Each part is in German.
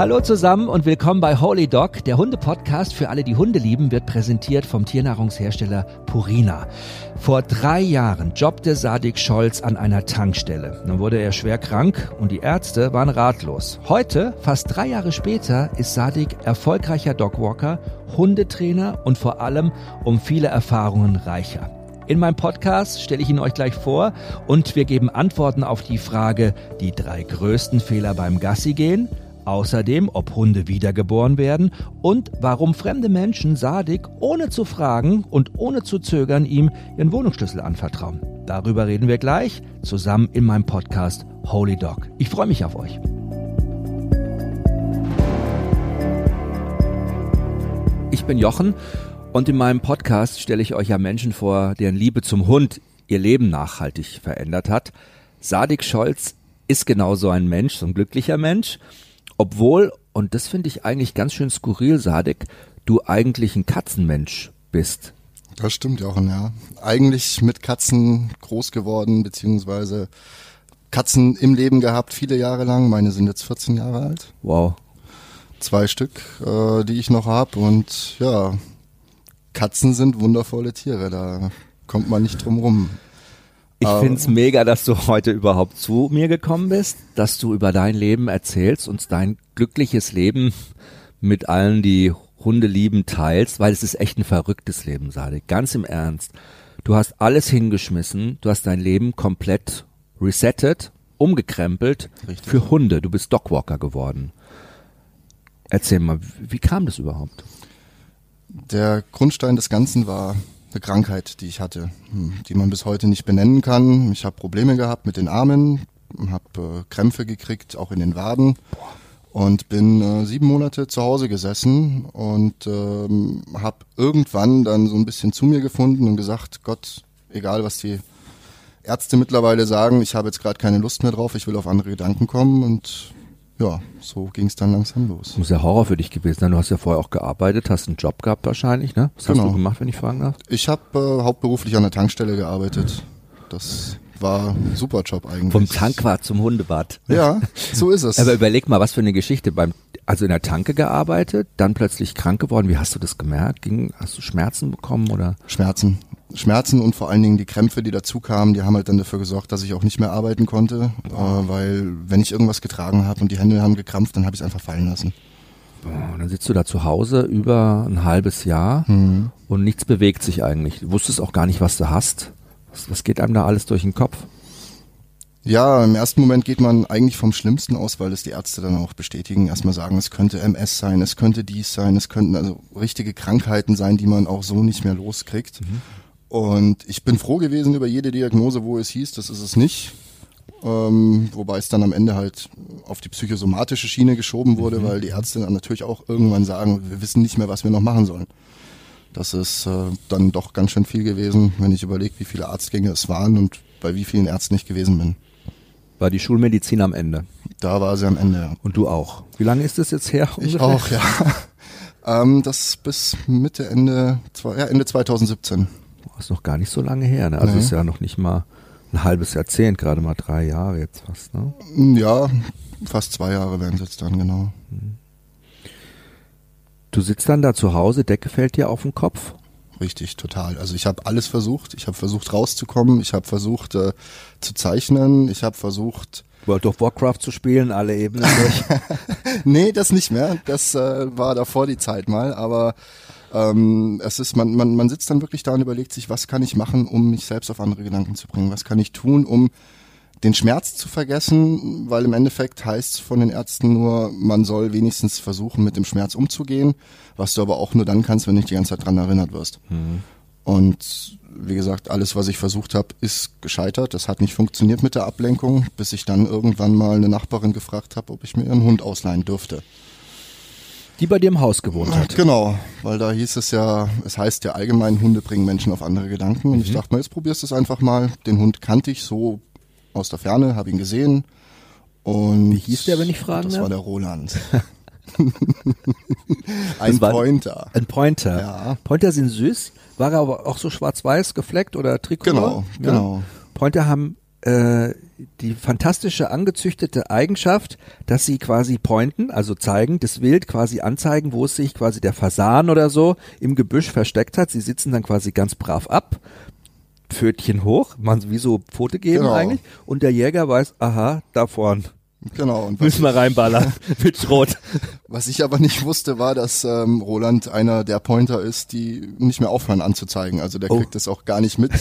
Hallo zusammen und willkommen bei Holy Dog. Der Hunde-Podcast für alle, die Hunde lieben, wird präsentiert vom Tiernahrungshersteller Purina. Vor drei Jahren jobbte Sadik Scholz an einer Tankstelle. Nun wurde er schwer krank und die Ärzte waren ratlos. Heute, fast drei Jahre später, ist Sadik erfolgreicher Dogwalker, Hundetrainer und vor allem um viele Erfahrungen reicher. In meinem Podcast stelle ich ihn euch gleich vor und wir geben Antworten auf die Frage, die drei größten Fehler beim Gassi gehen, Außerdem, ob Hunde wiedergeboren werden und warum fremde Menschen Sadik ohne zu fragen und ohne zu zögern ihm ihren Wohnungsschlüssel anvertrauen. Darüber reden wir gleich zusammen in meinem Podcast Holy Dog. Ich freue mich auf euch. Ich bin Jochen und in meinem Podcast stelle ich euch ja Menschen vor, deren Liebe zum Hund ihr Leben nachhaltig verändert hat. Sadik Scholz ist genau so ein Mensch, so ein glücklicher Mensch. Obwohl, und das finde ich eigentlich ganz schön skurril, Sadek, du eigentlich ein Katzenmensch bist. Das stimmt, Jochen, ja. Eigentlich mit Katzen groß geworden, beziehungsweise Katzen im Leben gehabt, viele Jahre lang. Meine sind jetzt 14 Jahre alt. Wow. Zwei Stück, äh, die ich noch habe. Und ja, Katzen sind wundervolle Tiere, da kommt man nicht drum rum. Ich finde es mega, dass du heute überhaupt zu mir gekommen bist, dass du über dein Leben erzählst, uns dein glückliches Leben mit allen, die Hunde lieben, teilst, weil es ist echt ein verrücktes Leben, Sade. Ganz im Ernst. Du hast alles hingeschmissen, du hast dein Leben komplett resettet, umgekrempelt Richtig. für Hunde. Du bist Dogwalker geworden. Erzähl mal, wie kam das überhaupt? Der Grundstein des Ganzen war eine Krankheit, die ich hatte, hm, die man bis heute nicht benennen kann. Ich habe Probleme gehabt mit den Armen, habe äh, Krämpfe gekriegt, auch in den Waden und bin äh, sieben Monate zu Hause gesessen und ähm, habe irgendwann dann so ein bisschen zu mir gefunden und gesagt, Gott, egal was die Ärzte mittlerweile sagen, ich habe jetzt gerade keine Lust mehr drauf, ich will auf andere Gedanken kommen und ja, so ging es dann langsam los. Muss ja Horror für dich gewesen sein. Du hast ja vorher auch gearbeitet, hast einen Job gehabt wahrscheinlich, ne? Was genau. hast du gemacht, wenn ich fragen darf? Ich habe äh, hauptberuflich an der Tankstelle gearbeitet. Das war ein super Job eigentlich. Vom Tankwart zum Hundebad. Ja, so ist es. Aber überleg mal, was für eine Geschichte. Beim, also in der Tanke gearbeitet, dann plötzlich krank geworden. Wie hast du das gemerkt? Ging, hast du Schmerzen bekommen oder? Schmerzen. Schmerzen und vor allen Dingen die Krämpfe, die dazu kamen, die haben halt dann dafür gesorgt, dass ich auch nicht mehr arbeiten konnte, äh, weil wenn ich irgendwas getragen habe und die Hände haben gekrampft, dann habe ich es einfach fallen lassen. Boah, dann sitzt du da zu Hause über ein halbes Jahr mhm. und nichts bewegt sich eigentlich. Du wusstest auch gar nicht, was du hast. Was, was geht einem da alles durch den Kopf? Ja, im ersten Moment geht man eigentlich vom Schlimmsten aus, weil es die Ärzte dann auch bestätigen. Erstmal sagen, es könnte MS sein, es könnte dies sein, es könnten also richtige Krankheiten sein, die man auch so nicht mehr loskriegt. Mhm. Und ich bin froh gewesen über jede Diagnose, wo es hieß, das ist es nicht. Ähm, wobei es dann am Ende halt auf die psychosomatische Schiene geschoben wurde, mhm. weil die Ärzte dann natürlich auch irgendwann sagen, wir wissen nicht mehr, was wir noch machen sollen. Das ist äh, dann doch ganz schön viel gewesen, wenn ich überlege, wie viele Arztgänge es waren und bei wie vielen Ärzten ich gewesen bin. War die Schulmedizin am Ende? Da war sie am Ende, ja. Und du auch. Wie lange ist das jetzt her? Ungefähr? Ich auch, ja. ähm, das bis Mitte, Ende, ja, Ende 2017 ist noch gar nicht so lange her. Ne? Also nee. ist ja noch nicht mal ein halbes Jahrzehnt, gerade mal drei Jahre jetzt fast. Ne? Ja, fast zwei Jahre werden es jetzt dann, genau. Du sitzt dann da zu Hause, Decke fällt dir auf den Kopf? Richtig, total. Also ich habe alles versucht. Ich habe versucht rauszukommen. Ich habe versucht äh, zu zeichnen. Ich habe versucht World of Warcraft zu spielen, alle Ebenen durch. nee, das nicht mehr. Das äh, war davor die Zeit mal. Aber ähm, es ist, man, man, man sitzt dann wirklich da und überlegt sich, was kann ich machen, um mich selbst auf andere Gedanken zu bringen? Was kann ich tun, um den Schmerz zu vergessen, weil im Endeffekt heißt es von den Ärzten nur, man soll wenigstens versuchen, mit dem Schmerz umzugehen, was du aber auch nur dann kannst, wenn du dich die ganze Zeit dran erinnert wirst. Mhm. Und wie gesagt, alles, was ich versucht habe, ist gescheitert. Das hat nicht funktioniert mit der Ablenkung, bis ich dann irgendwann mal eine Nachbarin gefragt habe, ob ich mir einen Hund ausleihen dürfte. Die bei dir im Haus gewohnt hat. Genau, weil da hieß es ja, es heißt ja allgemein, Hunde bringen Menschen auf andere Gedanken. Und mhm. ich dachte mal, jetzt probierst du es einfach mal. Den Hund kannte ich so aus der Ferne, habe ihn gesehen. Und Wie hieß der, wenn ich fragen Das darf? war der Roland. ein Pointer. Ein Pointer. Ja. Pointer sind süß. War er aber auch so schwarz-weiß gefleckt oder Trikot? Genau, ja. genau. Pointer haben äh, die fantastische angezüchtete Eigenschaft, dass sie quasi pointen, also zeigen, das Wild quasi anzeigen, wo es sich quasi der Fasan oder so im Gebüsch versteckt hat. Sie sitzen dann quasi ganz brav ab, Pfötchen hoch, man wie so Pfote geben Genau. eigentlich, und der Jäger weiß, aha, da vorn. Genau. Und was, Müssen wir reinballern mit Schrot. was ich aber nicht wusste, war, dass ähm, Roland einer der Pointer ist, die nicht mehr aufhören anzuzeigen. Also der Oh. kriegt das auch gar nicht mit.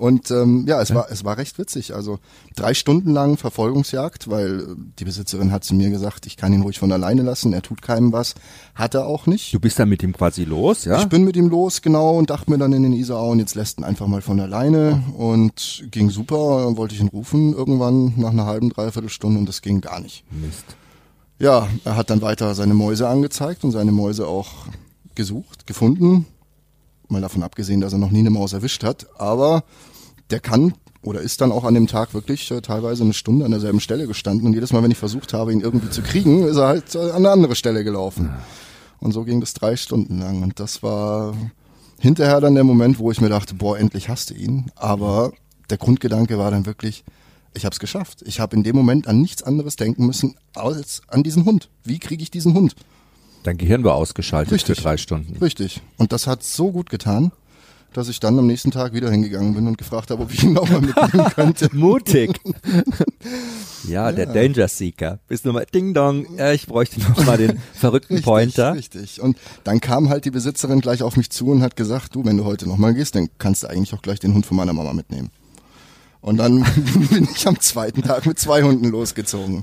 und ähm, ja, es war es war recht witzig. Also drei Stunden lang Verfolgungsjagd, weil die Besitzerin hat zu mir gesagt, ich kann ihn ruhig von alleine lassen. Er tut keinem was. Hat er auch nicht. Du bist dann mit ihm quasi los, ja? Ich bin mit ihm los, genau, und dachte mir dann in den Isarau, und jetzt lässt ihn einfach mal von alleine und ging super, dann wollte ich ihn rufen irgendwann nach einer halben, dreiviertel Stunde und das ging gar nicht. Mist. Ja, er hat dann weiter seine Mäuse angezeigt und seine Mäuse auch gesucht, gefunden. Mal davon abgesehen, dass er noch nie eine Maus erwischt hat, aber der kann oder ist dann auch an dem Tag wirklich äh, teilweise eine Stunde an derselben Stelle gestanden und jedes Mal, wenn ich versucht habe, ihn irgendwie zu kriegen, ist er halt äh, an eine andere Stelle gelaufen. Und so ging das drei Stunden lang und das war hinterher dann der Moment, wo ich mir dachte, boah, endlich hast du ihn. Aber der Grundgedanke war dann wirklich, ich habe es geschafft. Ich habe in dem Moment an nichts anderes denken müssen als an diesen Hund. Wie kriege ich diesen Hund? Dein Gehirn war ausgeschaltet Richtig. für drei Stunden. Richtig. Und das hat so gut getan, dass ich dann am nächsten Tag wieder hingegangen bin und gefragt habe, ob ich ihn nochmal mitnehmen könnte. Mutig. ja, der Danger Seeker. Bist du mal Ding Dong. Ja, ich bräuchte noch mal den verrückten Richtig, Pointer. Richtig. Und dann kam halt die Besitzerin gleich auf mich zu und hat gesagt, du, wenn du heute nochmal gehst, dann kannst du eigentlich auch gleich den Hund von meiner Mama mitnehmen. Und dann bin ich am zweiten Tag mit zwei Hunden losgezogen.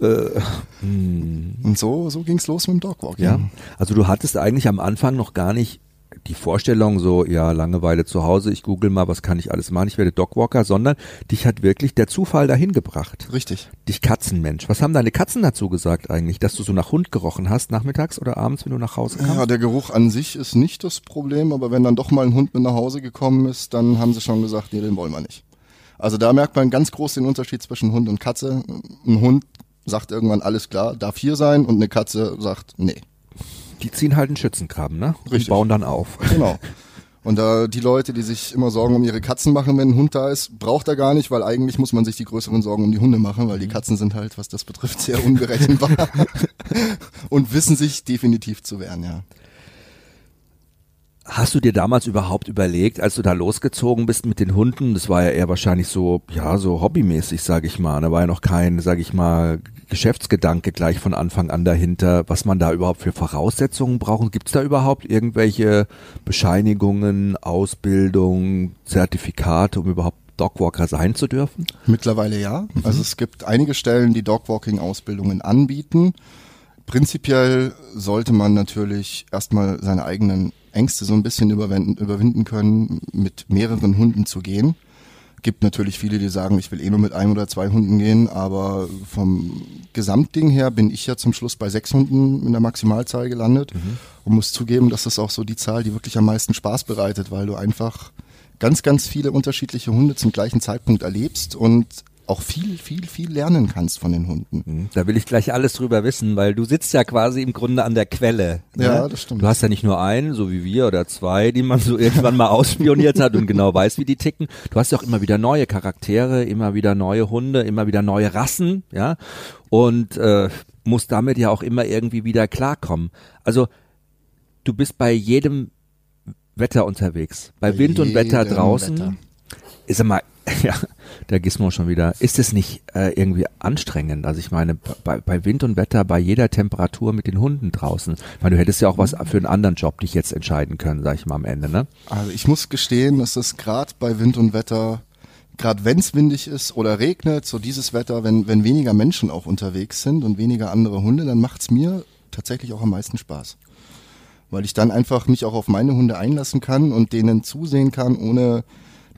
Und so, so ging's los mit dem Dogwalking. Ja. Also du hattest eigentlich am Anfang noch gar nicht die Vorstellung so, ja, Langeweile zu Hause, ich google mal, was kann ich alles machen, ich werde Dogwalker, sondern dich hat wirklich der Zufall dahin gebracht. Richtig. Dich Katzenmensch. Was haben deine Katzen dazu gesagt eigentlich, dass du so nach Hund gerochen hast, nachmittags oder abends, wenn du nach Hause kamst? Ja, der Geruch an sich ist nicht das Problem, aber wenn dann doch mal ein Hund mit nach Hause gekommen ist, dann haben sie schon gesagt, nee, den wollen wir nicht. Also da merkt man ganz groß den Unterschied zwischen Hund und Katze. Ein Hund sagt irgendwann alles klar, darf hier sein und eine Katze sagt nee. Die ziehen halt einen Schützengraben, ne? Und Richtig. bauen dann auf. Genau. Und da die Leute, die sich immer Sorgen um ihre Katzen machen, wenn ein Hund da ist, braucht er gar nicht, weil eigentlich muss man sich die größeren Sorgen um die Hunde machen, weil die Katzen sind halt, was das betrifft, sehr unberechenbar und wissen sich definitiv zu wehren, ja. Hast du dir damals überhaupt überlegt, als du da losgezogen bist mit den Hunden, das war ja eher wahrscheinlich so, ja, so hobbymäßig, sag ich mal, da war ja noch kein, sag ich mal, Geschäftsgedanke gleich von Anfang an dahinter, was man da überhaupt für Voraussetzungen braucht. Gibt es da überhaupt irgendwelche Bescheinigungen, Ausbildung, Zertifikate, um überhaupt Dogwalker sein zu dürfen? Mittlerweile ja. Also es gibt einige Stellen, die Dogwalking-Ausbildungen anbieten. Prinzipiell sollte man natürlich erstmal seine eigenen Ängste so ein bisschen überwinden, überwinden können, mit mehreren Hunden zu gehen. Gibt natürlich viele, die sagen, ich will eh nur mit einem oder zwei Hunden gehen, aber vom Gesamtding her bin ich ja zum Schluss bei sechs Hunden in der Maximalzahl gelandet und muss zugeben, dass das auch so die Zahl, die wirklich am meisten Spaß bereitet, weil du einfach ganz, ganz viele unterschiedliche Hunde zum gleichen Zeitpunkt erlebst und auch viel, viel, viel lernen kannst von den Hunden. Hm, Da will ich gleich alles drüber wissen, weil du sitzt ja quasi im Grunde an der Quelle. Ne? Ja, das stimmt. Du hast ja nicht nur einen, so wie wir, oder zwei, die man so irgendwann mal ausspioniert hat und genau weiß, wie die ticken. Du hast ja auch immer wieder neue Charaktere, immer wieder neue Hunde, immer wieder neue Rassen, ja, und äh, musst damit ja auch immer irgendwie wieder klarkommen. Also du bist bei jedem Wetter unterwegs, bei, Bei Wind und Wetter draußen. Wetter. Ist mal, ja, der Gizmo schon wieder. Ist es nicht äh, irgendwie anstrengend? Also ich meine, bei, bei Wind und Wetter, bei jeder Temperatur mit den Hunden draußen. Ich meine, du hättest ja auch was für einen anderen Job dich jetzt entscheiden können, sag ich mal am Ende, ne? Also ich muss gestehen, dass es gerade bei Wind und Wetter, gerade wenn es windig ist oder regnet, so dieses Wetter, wenn, wenn weniger Menschen auch unterwegs sind und weniger andere Hunde, dann macht's mir tatsächlich auch am meisten Spaß. Weil ich dann einfach mich auch auf meine Hunde einlassen kann und denen zusehen kann, ohne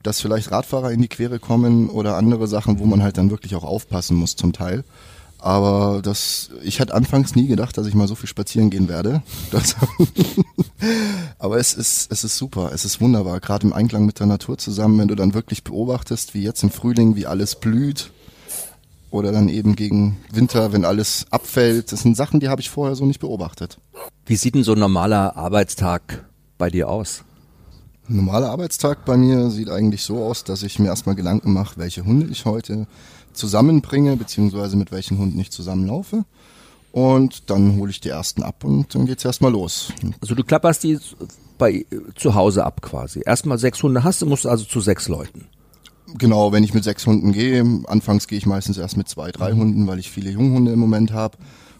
dass vielleicht Radfahrer in die Quere kommen oder andere Sachen, wo man halt dann wirklich auch aufpassen muss zum Teil. Aber das, ich hätte anfangs nie gedacht, dass ich mal so viel spazieren gehen werde. Das, aber es ist, es ist super, es ist wunderbar, gerade im Einklang mit der Natur zusammen, wenn du dann wirklich beobachtest, wie jetzt im Frühling, wie alles blüht. Oder dann eben gegen Winter, wenn alles abfällt. Das sind Sachen, die habe ich vorher so nicht beobachtet. Wie sieht denn so ein normaler Arbeitstag bei dir aus? Ein normaler Arbeitstag bei mir sieht eigentlich so aus, dass ich mir erstmal Gedanken mache, welche Hunde ich heute zusammenbringe, beziehungsweise mit welchen Hunden ich zusammenlaufe. Und dann hole ich die ersten ab und dann geht's erstmal los. Also du klapperst die bei zu Hause ab quasi. Erstmal sechs Hunde hast du, musst du also zu sechs Leuten. Genau, wenn ich mit sechs Hunden gehe, anfangs gehe ich meistens erst mit zwei, drei mhm. Hunden, weil ich viele Junghunde im Moment habe.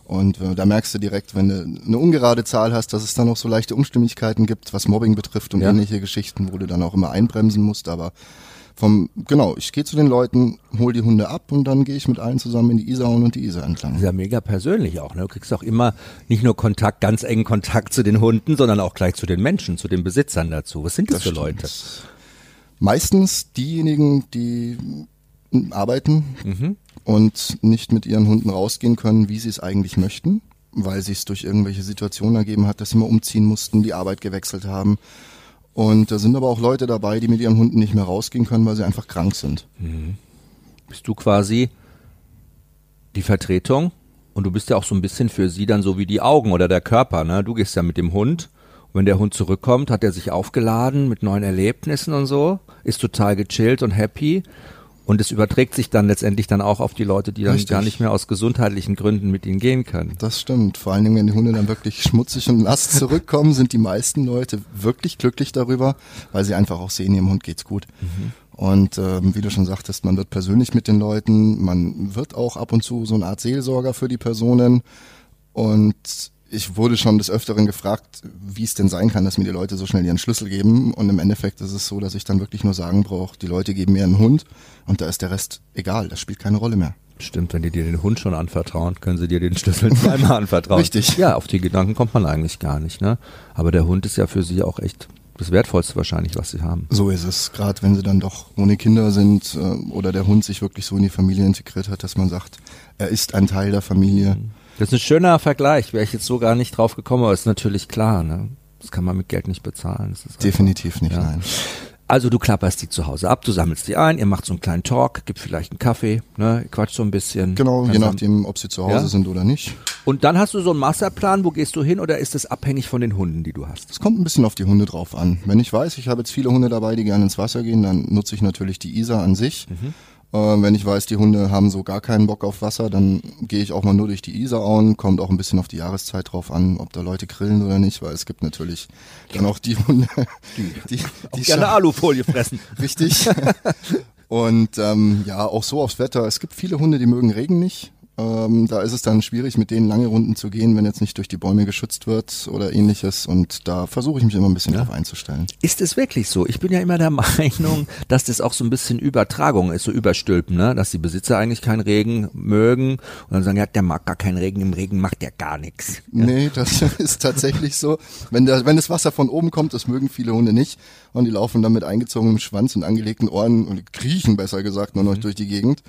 Und äh, da merkst du direkt, wenn du eine ungerade Zahl hast, dass es dann noch so leichte Unstimmigkeiten gibt, was Mobbing betrifft und ja. ähnliche Geschichten, wo du dann auch immer einbremsen musst. Aber vom, genau, ich gehe zu den Leuten, hol die Hunde ab und dann gehe ich mit allen zusammen in die Isar und die Isar entlang. Das ist ja mega persönlich auch, ne? Du kriegst auch immer nicht nur Kontakt, ganz engen Kontakt zu den Hunden, sondern auch gleich zu den Menschen, zu den Besitzern dazu. Was sind das, das für Leute? Meistens diejenigen, die arbeiten mhm. Und nicht mit ihren Hunden rausgehen können, wie sie es eigentlich möchten, weil sich es durch irgendwelche Situationen ergeben hat, dass sie mal umziehen mussten, die Arbeit gewechselt haben und da sind aber auch Leute dabei, die mit ihren Hunden nicht mehr rausgehen können, weil sie einfach krank sind. Mhm. Bist du quasi die Vertretung und du bist ja auch so ein bisschen für sie dann so wie die Augen oder der Körper, ne? Du gehst ja mit dem Hund und wenn der Hund zurückkommt, hat er sich aufgeladen mit neuen Erlebnissen und so, ist total gechillt und happy und es überträgt sich dann letztendlich dann auch auf die Leute, die dann Richtig. gar nicht mehr aus gesundheitlichen Gründen mit ihnen gehen können. Das stimmt. Vor allen Dingen, wenn die Hunde dann wirklich schmutzig und nass zurückkommen, sind die meisten Leute wirklich glücklich darüber, weil sie einfach auch sehen, ihrem Hund geht's gut. Mhm. Und ähm, wie du schon sagtest, man wird persönlich mit den Leuten, man wird auch ab und zu so eine Art Seelsorger für die Personen. Und ich wurde schon des Öfteren gefragt, wie es denn sein kann, dass mir die Leute so schnell ihren Schlüssel geben. Und im Endeffekt ist es so, dass ich dann wirklich nur sagen brauche, die Leute geben mir einen Hund und da ist der Rest egal, das spielt keine Rolle mehr. Stimmt, wenn die dir den Hund schon anvertrauen, können sie dir den Schlüssel zweimal anvertrauen. Richtig. Ja, auf die Gedanken kommt man eigentlich gar nicht, ne? Aber der Hund ist ja für sie auch echt das Wertvollste wahrscheinlich, was sie haben. So ist es, gerade wenn sie dann doch ohne Kinder sind äh, oder der Hund sich wirklich so in die Familie integriert hat, dass man sagt, er ist ein Teil der Familie. Mhm das ist ein schöner Vergleich, wäre ich jetzt so gar nicht drauf gekommen, aber ist natürlich klar, ne? Das kann man mit Geld nicht bezahlen. Definitiv nicht, ja. nein. Also du klapperst die zu Hause ab, du sammelst die ein, ihr macht so einen kleinen Talk, gibt vielleicht einen Kaffee, ne, quatscht so ein bisschen. Genau, je nachdem, ob sie zu Hause ja? sind oder nicht. Und dann hast du so einen Masterplan, wo gehst du hin oder ist das abhängig von den Hunden, die du hast? Es kommt ein bisschen auf die Hunde drauf an. Wenn ich weiß, ich habe jetzt viele Hunde dabei, die gerne ins Wasser gehen, dann nutze ich natürlich die Isar an sich. Mhm. Äh, wenn ich weiß, die Hunde haben so gar keinen Bock auf Wasser, dann gehe ich auch mal nur durch die Isarauen. Kommt auch ein bisschen auf die Jahreszeit drauf an, ob da Leute grillen oder nicht, weil es gibt natürlich dann auch die Hunde, die, die, die gerne Alufolie fressen. Richtig. Und ähm, ja, auch so aufs Wetter. Es gibt viele Hunde, die mögen Regen nicht. Ähm, da ist es dann schwierig, mit denen lange Runden zu gehen, wenn jetzt nicht durch die Bäume geschützt wird oder ähnliches. Und da versuche ich mich immer ein bisschen ja. drauf einzustellen. Ist es wirklich so? Ich bin ja immer der Meinung, dass das auch so ein bisschen Übertragung ist, so Überstülpen, ne? dass die Besitzer eigentlich keinen Regen mögen und dann sagen, ja, der mag gar keinen Regen, im Regen macht der gar nichts. Ja? Nee, das ist tatsächlich so. Wenn, der, wenn das Wasser von oben kommt, das mögen viele Hunde nicht und die laufen dann mit eingezogenem Schwanz und angelegten Ohren und kriechen besser gesagt nur noch mhm. durch die Gegend.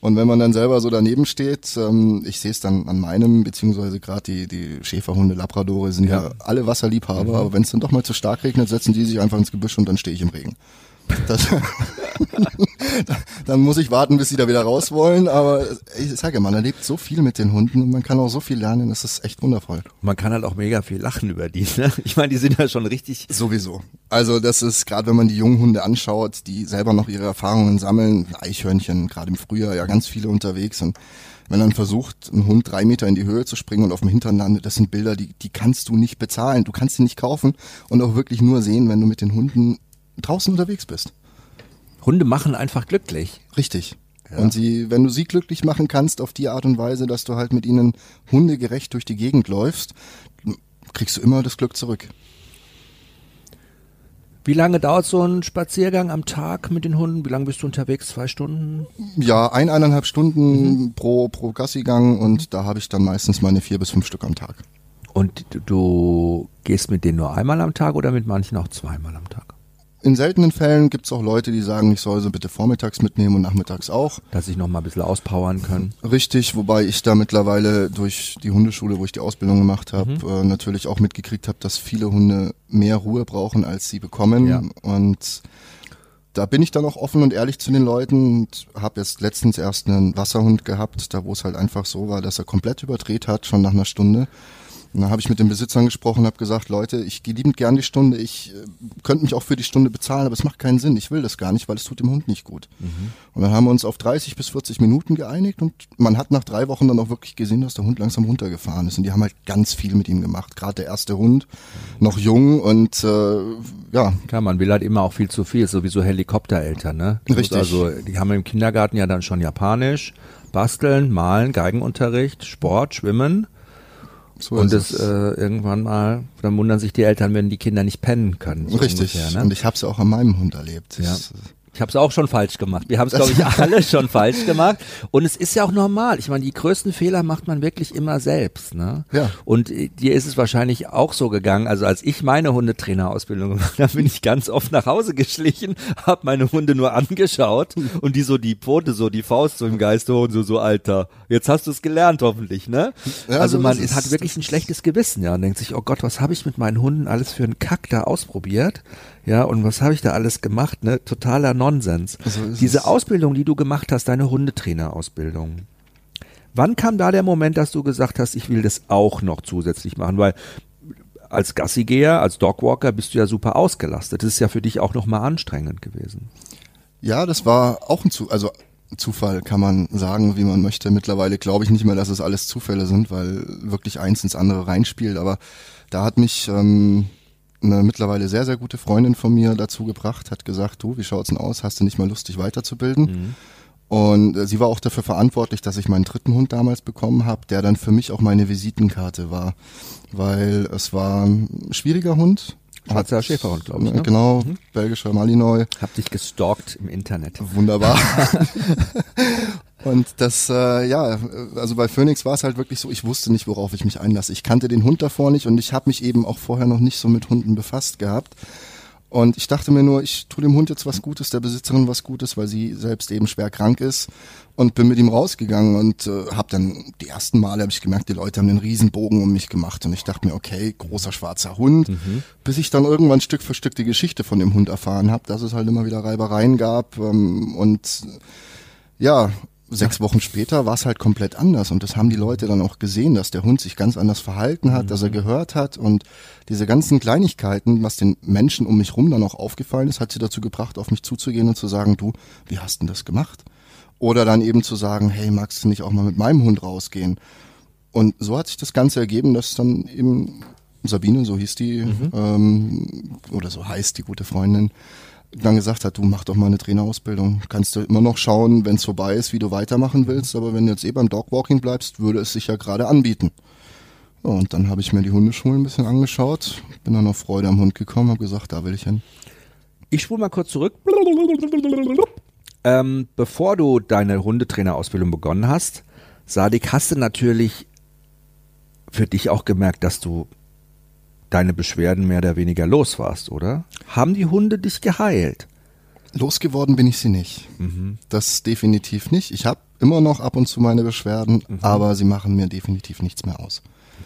Und wenn man dann selber so daneben steht, ähm, ich sehe es dann an meinem, beziehungsweise gerade die, die Schäferhunde, Labradore sind ja, ja alle Wasserliebhaber, mhm. aber wenn es dann doch mal zu stark regnet, setzen die sich einfach ins Gebüsch und dann stehe ich im Regen. Das, dann muss ich warten, bis sie da wieder raus wollen. Aber ich sage, man erlebt so viel mit den Hunden und man kann auch so viel lernen. Das ist echt wundervoll. Man kann halt auch mega viel lachen über die. Ne? Ich meine, die sind ja schon richtig. Sowieso. Also das ist gerade, wenn man die jungen Hunde anschaut, die selber noch ihre Erfahrungen sammeln. Eichhörnchen, gerade im Frühjahr ja ganz viele unterwegs und wenn dann versucht, ein Hund drei Meter in die Höhe zu springen und auf dem Hintern landet, das sind Bilder, die, die kannst du nicht bezahlen. Du kannst sie nicht kaufen und auch wirklich nur sehen, wenn du mit den Hunden draußen unterwegs bist. Hunde machen einfach glücklich. Richtig. Ja. Und sie, wenn du sie glücklich machen kannst auf die Art und Weise, dass du halt mit ihnen hundegerecht durch die Gegend läufst, kriegst du immer das Glück zurück. Wie lange dauert so ein Spaziergang am Tag mit den Hunden? Wie lange bist du unterwegs? Zwei Stunden? Ja, ein, eineinhalb Stunden mhm. pro, pro Gassigang und da habe ich dann meistens meine vier bis fünf Stück am Tag. Und du gehst mit denen nur einmal am Tag oder mit manchen auch zweimal am Tag? In seltenen Fällen gibt es auch Leute, die sagen, ich soll sie bitte vormittags mitnehmen und nachmittags auch. Dass ich noch mal ein bisschen auspowern können. Richtig, wobei ich da mittlerweile durch die Hundeschule, wo ich die Ausbildung gemacht habe, mhm. äh, natürlich auch mitgekriegt habe, dass viele Hunde mehr Ruhe brauchen, als sie bekommen. Ja. Und da bin ich dann auch offen und ehrlich zu den Leuten und habe jetzt letztens erst einen Wasserhund gehabt, da wo es halt einfach so war, dass er komplett überdreht hat, schon nach einer Stunde. Und dann habe ich mit den Besitzern gesprochen und habe gesagt, Leute, ich gehe liebend gern die Stunde, ich äh, könnte mich auch für die Stunde bezahlen, aber es macht keinen Sinn, ich will das gar nicht, weil es tut dem Hund nicht gut. Mhm. Und dann haben wir uns auf 30 bis 40 Minuten geeinigt und man hat nach drei Wochen dann auch wirklich gesehen, dass der Hund langsam runtergefahren ist. Und die haben halt ganz viel mit ihm gemacht, gerade der erste Hund, noch jung und äh, ja. Klar, man will halt immer auch viel zu viel, sowieso Helikoptereltern, ne? Richtig. Also die haben im Kindergarten ja dann schon Japanisch, Basteln, Malen, Geigenunterricht, Sport, Schwimmen. So und das äh, irgendwann mal, dann wundern sich die Eltern, wenn die Kinder nicht pennen können. So Richtig. Ungefähr, ne? Und ich habe es auch an meinem Hund erlebt. Ja. Das, ich habe es auch schon falsch gemacht. Wir haben es, glaube ich, alle schon falsch gemacht. Und es ist ja auch normal. Ich meine, die größten Fehler macht man wirklich immer selbst. Ne? Ja. Und äh, dir ist es wahrscheinlich auch so gegangen. Also als ich meine Hundetrainerausbildung gemacht habe, bin ich ganz oft nach Hause geschlichen, habe meine Hunde nur angeschaut und die so die Pfote, so die Faust so im Geiste und so, so Alter, jetzt hast du es gelernt hoffentlich, ne? Ja, also man ist, hat wirklich ein schlechtes Gewissen, ja, und denkt sich, oh Gott, was habe ich mit meinen Hunden alles für einen Kack da ausprobiert? Ja, und was habe ich da alles gemacht? Ne? Totaler Nonsens. So Diese Ausbildung, die du gemacht hast, deine Hundetrainerausbildung. Wann kam da der Moment, dass du gesagt hast, ich will das auch noch zusätzlich machen? Weil als Gassigeher, als Dogwalker bist du ja super ausgelastet. Das ist ja für dich auch nochmal anstrengend gewesen. Ja, das war auch ein Zu also Zufall, kann man sagen, wie man möchte. Mittlerweile glaube ich nicht mehr, dass es alles Zufälle sind, weil wirklich eins ins andere reinspielt. Aber da hat mich ähm, eine mittlerweile sehr, sehr gute Freundin von mir dazu gebracht, hat gesagt, du, wie schaut's denn aus? Hast du nicht mal Lust, dich weiterzubilden? Mhm. Und äh, sie war auch dafür verantwortlich, dass ich meinen dritten Hund damals bekommen habe, der dann für mich auch meine Visitenkarte war. Weil es war ein schwieriger Hund. Schwarzer Schäferhund, glaube ich. Ne? Genau, mhm. belgischer Malinois. Hab dich gestalkt im Internet. Wunderbar. Und das, äh, ja, also bei Phoenix war es halt wirklich so, ich wusste nicht, worauf ich mich einlasse. Ich kannte den Hund davor nicht und ich habe mich eben auch vorher noch nicht so mit Hunden befasst gehabt. Und ich dachte mir nur, ich tue dem Hund jetzt was Gutes, der Besitzerin was Gutes, weil sie selbst eben schwer krank ist. Und bin mit ihm rausgegangen und äh, habe dann die ersten Male habe ich gemerkt, die Leute haben den Riesenbogen um mich gemacht. Und ich dachte mir, okay, großer schwarzer Hund, mhm. bis ich dann irgendwann Stück für Stück die Geschichte von dem Hund erfahren habe, dass es halt immer wieder Reibereien gab ähm, und ja, sechs Wochen später war es halt komplett anders und das haben die Leute dann auch gesehen, dass der Hund sich ganz anders verhalten hat, mhm. dass er mhm. gehört hat und diese ganzen Kleinigkeiten, was den Menschen um mich rum dann auch aufgefallen ist, hat sie dazu gebracht, auf mich zuzugehen und zu sagen, du, wie hast denn das gemacht? Oder dann eben zu sagen, hey, magst du nicht auch mal mit meinem Hund rausgehen? Und so hat sich das Ganze ergeben, dass dann eben Sabine, so hieß die, mhm. ähm, oder so heißt die gute Freundin, dann gesagt hat, du mach doch mal eine Trainerausbildung. Kannst du immer noch schauen, wenn es vorbei ist, wie du weitermachen willst, aber wenn du jetzt eh beim Dogwalking bleibst, würde es sich ja gerade anbieten. Und dann habe ich mir die Hundeschulen ein bisschen angeschaut, bin dann auf Freude am Hund gekommen, habe gesagt, da will ich hin. Ich spule mal kurz zurück. Ähm, bevor du deine Hundetrainerausbildung begonnen hast, Sadik, hast du natürlich für dich auch gemerkt, dass du deine Beschwerden mehr oder weniger los warst, oder? Haben die Hunde dich geheilt? Losgeworden bin ich sie nicht. Mhm. Das definitiv nicht. Ich habe immer noch ab und zu meine Beschwerden, mhm. aber sie machen mir definitiv nichts mehr aus.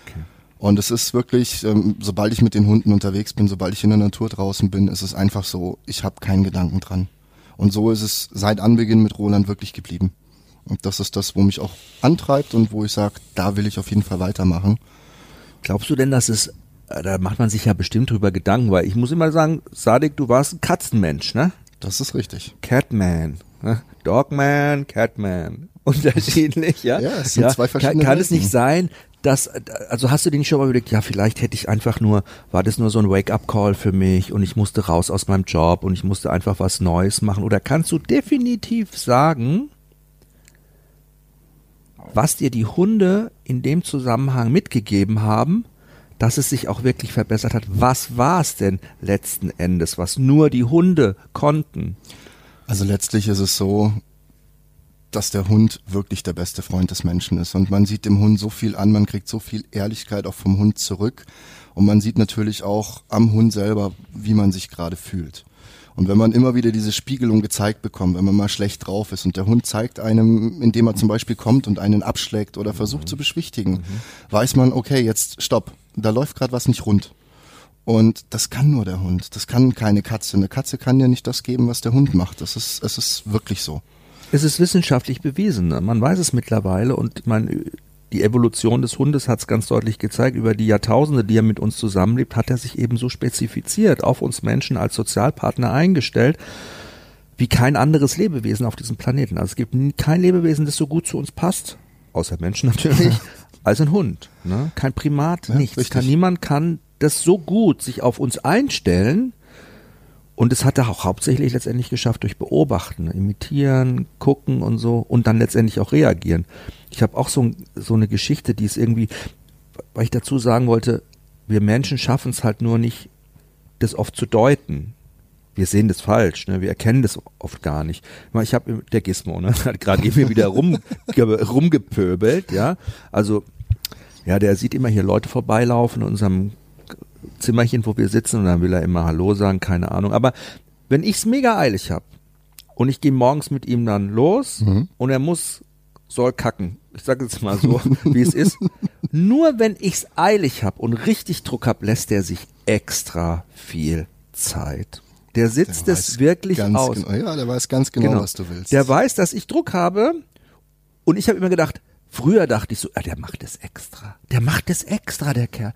Okay. Und es ist wirklich, ähm, sobald ich mit den Hunden unterwegs bin, sobald ich in der Natur draußen bin, ist es einfach so, ich habe keinen Gedanken dran. Und so ist es seit Anbeginn mit Roland wirklich geblieben. Und das ist das, wo mich auch antreibt und wo ich sage, da will ich auf jeden Fall weitermachen. Glaubst du denn, dass es da macht man sich ja bestimmt drüber Gedanken, weil ich muss immer sagen, Sadik, du warst ein Katzenmensch, ne? Das ist richtig. Catman, ne? Dogman, Catman. Unterschiedlich, ja? Ja, es sind ja, zwei verschiedene Kann, kann es nicht sein, dass, also hast du dir nicht schon mal überlegt, ja, vielleicht hätte ich einfach nur, war das nur so ein Wake-up-Call für mich und ich musste raus aus meinem Job und ich musste einfach was Neues machen? Oder kannst du definitiv sagen, was dir die Hunde in dem Zusammenhang mitgegeben haben, dass es sich auch wirklich verbessert hat. Was war es denn letzten Endes, was nur die Hunde konnten? Also letztlich ist es so, dass der Hund wirklich der beste Freund des Menschen ist. Und man sieht dem Hund so viel an, man kriegt so viel Ehrlichkeit auch vom Hund zurück. Und man sieht natürlich auch am Hund selber, wie man sich gerade fühlt. Und wenn man immer wieder diese Spiegelung gezeigt bekommt, wenn man mal schlecht drauf ist und der Hund zeigt einem, indem er zum Beispiel kommt und einen abschlägt oder versucht mhm. zu beschwichtigen, mhm. weiß man, okay, jetzt stopp, da läuft gerade was nicht rund. Und das kann nur der Hund. Das kann keine Katze. Eine Katze kann dir nicht das geben, was der Hund macht. Das ist, es ist wirklich so. Es ist wissenschaftlich bewiesen. Ne? Man weiß es mittlerweile und man die Evolution des Hundes hat es ganz deutlich gezeigt. Über die Jahrtausende, die er mit uns zusammenlebt, hat er sich eben so spezifiziert, auf uns Menschen als Sozialpartner eingestellt, wie kein anderes Lebewesen auf diesem Planeten. Also es gibt kein Lebewesen, das so gut zu uns passt, außer Menschen natürlich, als ein Hund. Ne? Kein Primat, ja, nichts. Kann, niemand kann das so gut sich auf uns einstellen, und es hat er auch hauptsächlich letztendlich geschafft durch Beobachten, imitieren, gucken und so und dann letztendlich auch reagieren. Ich habe auch so, so eine Geschichte, die ist irgendwie, weil ich dazu sagen wollte, wir Menschen schaffen es halt nur nicht, das oft zu deuten. Wir sehen das falsch, ne? wir erkennen das oft gar nicht. Ich habe der Gizmo, ne? hat gerade eben wieder rum, rumgepöbelt, ja. Also ja, der sieht immer hier Leute vorbeilaufen in unserem Zimmerchen, wo wir sitzen und dann will er immer Hallo sagen, keine Ahnung. Aber wenn ich's mega eilig hab und ich gehe morgens mit ihm dann los mhm. und er muss, soll kacken. Ich sage jetzt mal so, wie es ist. Nur wenn ich's eilig hab und richtig Druck hab, lässt er sich extra viel Zeit. Der sitzt der es wirklich aus. Genau, ja, der weiß ganz genau, genau, was du willst. Der weiß, dass ich Druck habe und ich habe immer gedacht, früher dachte ich so, ah, der macht es extra. Der macht es extra, der Kerl.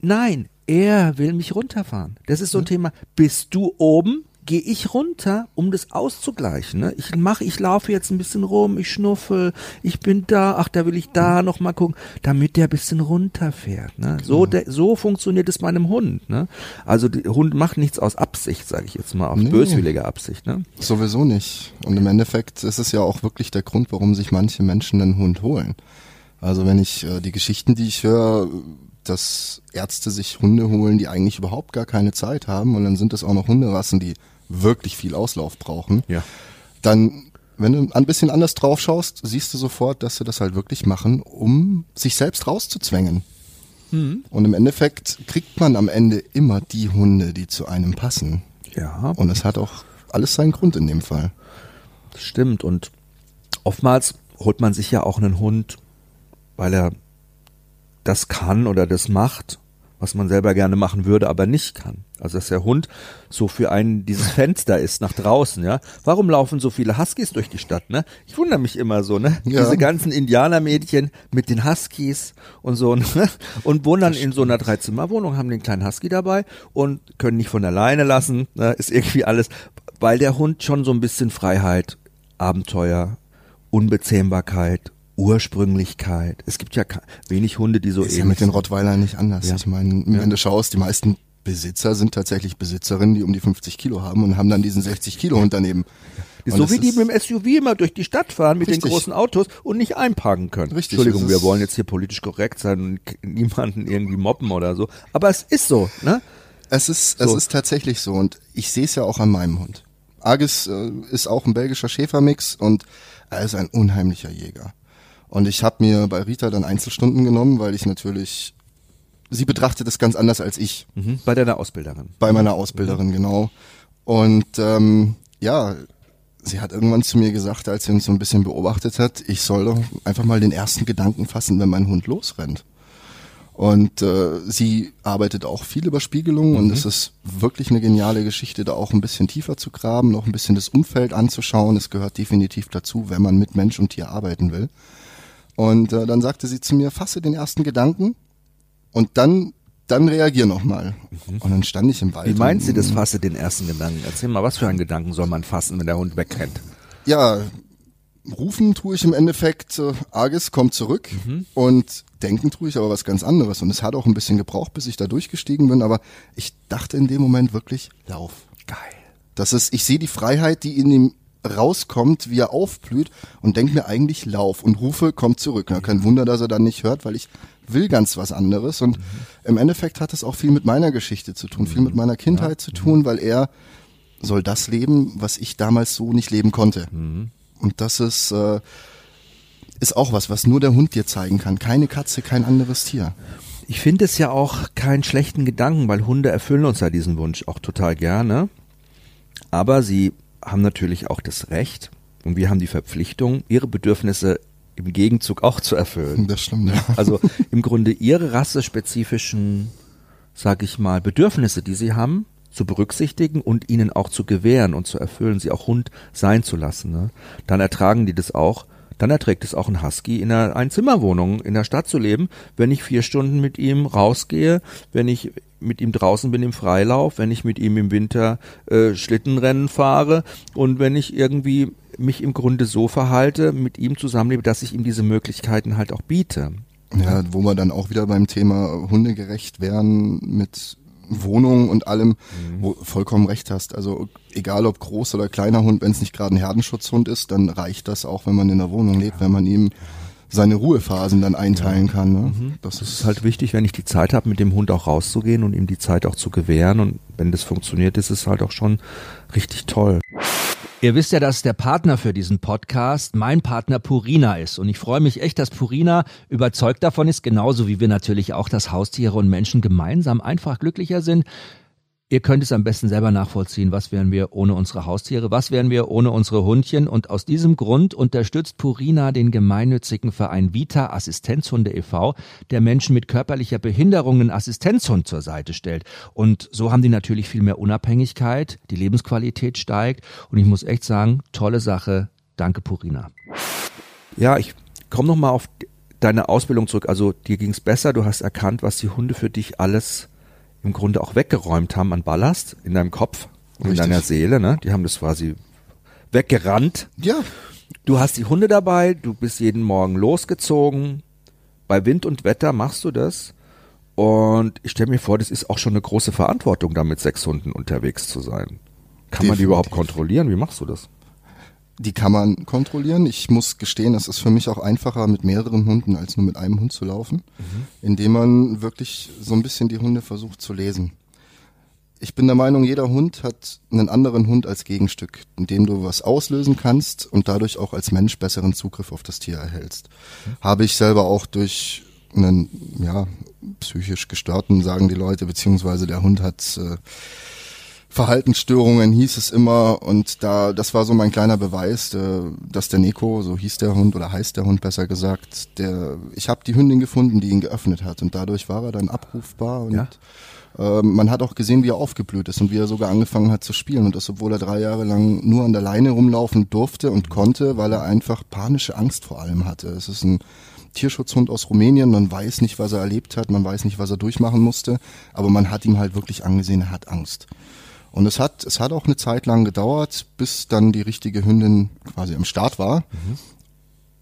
Nein, er will mich runterfahren. Das ist so ein Thema. Bist du oben? Gehe ich runter, um das auszugleichen. Ne? Ich mache, ich laufe jetzt ein bisschen rum, ich schnuffel, ich bin da, ach, da will ich da noch mal gucken, damit der ein bisschen runterfährt. Ne? So, genau. der, so funktioniert es meinem Hund. Ne? Also der Hund macht nichts aus Absicht, sage ich jetzt mal, aus nee. böswilliger Absicht. Ne? Sowieso nicht. Und im Endeffekt ist es ja auch wirklich der Grund, warum sich manche Menschen einen Hund holen. Also wenn ich äh, die Geschichten, die ich höre, dass Ärzte sich Hunde holen, die eigentlich überhaupt gar keine Zeit haben und dann sind es auch noch Hunderassen, die wirklich viel Auslauf brauchen. Ja. Dann, wenn du ein bisschen anders drauf schaust, siehst du sofort, dass sie das halt wirklich machen, um sich selbst rauszuzwängen. Mhm. Und im Endeffekt kriegt man am Ende immer die Hunde, die zu einem passen. Ja. Und es hat auch alles seinen Grund in dem Fall. Das stimmt. Und oftmals holt man sich ja auch einen Hund, weil er das kann oder das macht, was man selber gerne machen würde, aber nicht kann. Also dass der Hund so für einen dieses Fenster ist nach draußen, ja. Warum laufen so viele Huskies durch die Stadt, ne? Ich wundere mich immer so, ne? Ja. Diese ganzen Indianermädchen mit den Huskies und so, ne? Und wohnen dann in so einer Dreizimmerwohnung, haben den kleinen Husky dabei und können nicht von alleine lassen, ne? Ist irgendwie alles, weil der Hund schon so ein bisschen Freiheit, Abenteuer, Unbezähmbarkeit Ursprünglichkeit. Es gibt ja wenig Hunde, die so ist ja mit den Rottweilern nicht anders. Ja. Ich meine, wenn ja. du schaust, die meisten Besitzer sind tatsächlich Besitzerinnen, die um die 50 Kilo haben und haben dann diesen 60 Kilo Hund daneben. so wie die mit dem SUV immer durch die Stadt fahren mit richtig. den großen Autos und nicht einparken können. Richtig. Entschuldigung, wir wollen jetzt hier politisch korrekt sein und niemanden irgendwie mobben oder so. Aber es ist so, ne? Es ist, so. es ist tatsächlich so und ich sehe es ja auch an meinem Hund. Argus äh, ist auch ein belgischer Schäfermix und er ist ein unheimlicher Jäger. Und ich habe mir bei Rita dann Einzelstunden genommen, weil ich natürlich, sie betrachtet es ganz anders als ich. Mhm, bei deiner Ausbilderin. Bei meiner Ausbilderin, mhm. genau. Und ähm, ja, sie hat irgendwann zu mir gesagt, als sie uns so ein bisschen beobachtet hat, ich soll doch einfach mal den ersten Gedanken fassen, wenn mein Hund losrennt. Und äh, sie arbeitet auch viel über Spiegelung mhm. und es ist wirklich eine geniale Geschichte, da auch ein bisschen tiefer zu graben, noch ein bisschen das Umfeld anzuschauen. Es gehört definitiv dazu, wenn man mit Mensch und Tier arbeiten will. Und äh, dann sagte sie zu mir, fasse den ersten Gedanken und dann dann reagier nochmal. Mhm. Und dann stand ich im Wald. Wie meint sie das, fasse den ersten Gedanken? Erzähl mal, was für einen Gedanken soll man fassen, wenn der Hund wegrennt? Ja, rufen tue ich im Endeffekt, äh, Arges kommt zurück mhm. und denken tue ich aber was ganz anderes. Und es hat auch ein bisschen gebraucht, bis ich da durchgestiegen bin, aber ich dachte in dem Moment wirklich, lauf. Geil. Das ist, ich sehe die Freiheit, die in ihm rauskommt, wie er aufblüht und denkt mir eigentlich Lauf und rufe, kommt zurück. Na, kein Wunder, dass er dann nicht hört, weil ich will ganz was anderes und mhm. im Endeffekt hat es auch viel mit meiner Geschichte zu tun, viel mit meiner Kindheit ja. zu tun, weil er soll das leben, was ich damals so nicht leben konnte. Mhm. Und das ist, äh, ist auch was, was nur der Hund dir zeigen kann. Keine Katze, kein anderes Tier. Ich finde es ja auch keinen schlechten Gedanken, weil Hunde erfüllen uns ja diesen Wunsch auch total gerne. Aber sie haben natürlich auch das Recht und wir haben die Verpflichtung, ihre Bedürfnisse im Gegenzug auch zu erfüllen. Das stimmt, ja. Also im Grunde ihre rassespezifischen, sag ich mal, Bedürfnisse, die sie haben, zu berücksichtigen und ihnen auch zu gewähren und zu erfüllen, sie auch Hund sein zu lassen. Ne? Dann ertragen die das auch, dann erträgt es auch ein Husky in einer Einzimmerwohnung in der Stadt zu leben, wenn ich vier Stunden mit ihm rausgehe, wenn ich mit ihm draußen bin im Freilauf, wenn ich mit ihm im Winter äh, Schlittenrennen fahre und wenn ich irgendwie mich im Grunde so verhalte, mit ihm zusammenlebe, dass ich ihm diese Möglichkeiten halt auch biete. Ja, wo wir dann auch wieder beim Thema hundegerecht wären mit Wohnung und allem, mhm. wo vollkommen recht hast. Also egal ob groß oder kleiner Hund, wenn es nicht gerade ein Herdenschutzhund ist, dann reicht das auch, wenn man in der Wohnung lebt, wenn man ihm seine Ruhephasen dann einteilen kann. Ne? Mhm. Das, das ist halt wichtig, wenn ich die Zeit habe, mit dem Hund auch rauszugehen und ihm die Zeit auch zu gewähren. Und wenn das funktioniert, ist es halt auch schon richtig toll. Ihr wisst ja, dass der Partner für diesen Podcast mein Partner Purina ist. Und ich freue mich echt, dass Purina überzeugt davon ist, genauso wie wir natürlich auch, dass Haustiere und Menschen gemeinsam einfach glücklicher sind. Ihr könnt es am besten selber nachvollziehen, was wären wir ohne unsere Haustiere, was wären wir ohne unsere Hundchen. Und aus diesem Grund unterstützt Purina den gemeinnützigen Verein Vita Assistenzhunde e.V., der Menschen mit körperlicher Behinderung einen Assistenzhund zur Seite stellt. Und so haben die natürlich viel mehr Unabhängigkeit, die Lebensqualität steigt. Und ich muss echt sagen, tolle Sache. Danke, Purina. Ja, ich komme nochmal auf deine Ausbildung zurück. Also dir ging es besser, du hast erkannt, was die Hunde für dich alles im Grunde auch weggeräumt haben an Ballast in deinem Kopf und Richtig. in deiner Seele. Ne? Die haben das quasi weggerannt. Ja. Du hast die Hunde dabei, du bist jeden Morgen losgezogen. Bei Wind und Wetter machst du das. Und ich stelle mir vor, das ist auch schon eine große Verantwortung, da mit sechs Hunden unterwegs zu sein. Kann Definitiv. man die überhaupt kontrollieren? Wie machst du das? Die kann man kontrollieren. Ich muss gestehen, es ist für mich auch einfacher, mit mehreren Hunden als nur mit einem Hund zu laufen, mhm. indem man wirklich so ein bisschen die Hunde versucht zu lesen. Ich bin der Meinung, jeder Hund hat einen anderen Hund als Gegenstück, in dem du was auslösen kannst und dadurch auch als Mensch besseren Zugriff auf das Tier erhältst. Mhm. Habe ich selber auch durch einen, ja, psychisch gestörten, sagen die Leute, beziehungsweise der Hund hat äh, Verhaltensstörungen hieß es immer und da das war so mein kleiner Beweis, der, dass der Neko, so hieß der Hund oder heißt der Hund besser gesagt, der ich habe die Hündin gefunden, die ihn geöffnet hat und dadurch war er dann abrufbar und ja? äh, man hat auch gesehen, wie er aufgeblüht ist und wie er sogar angefangen hat zu spielen und das obwohl er drei Jahre lang nur an der Leine rumlaufen durfte und konnte, weil er einfach panische Angst vor allem hatte. Es ist ein Tierschutzhund aus Rumänien. Man weiß nicht, was er erlebt hat, man weiß nicht, was er durchmachen musste, aber man hat ihm halt wirklich angesehen, er hat Angst. Und es hat, es hat auch eine Zeit lang gedauert, bis dann die richtige Hündin quasi am Start war. Mhm.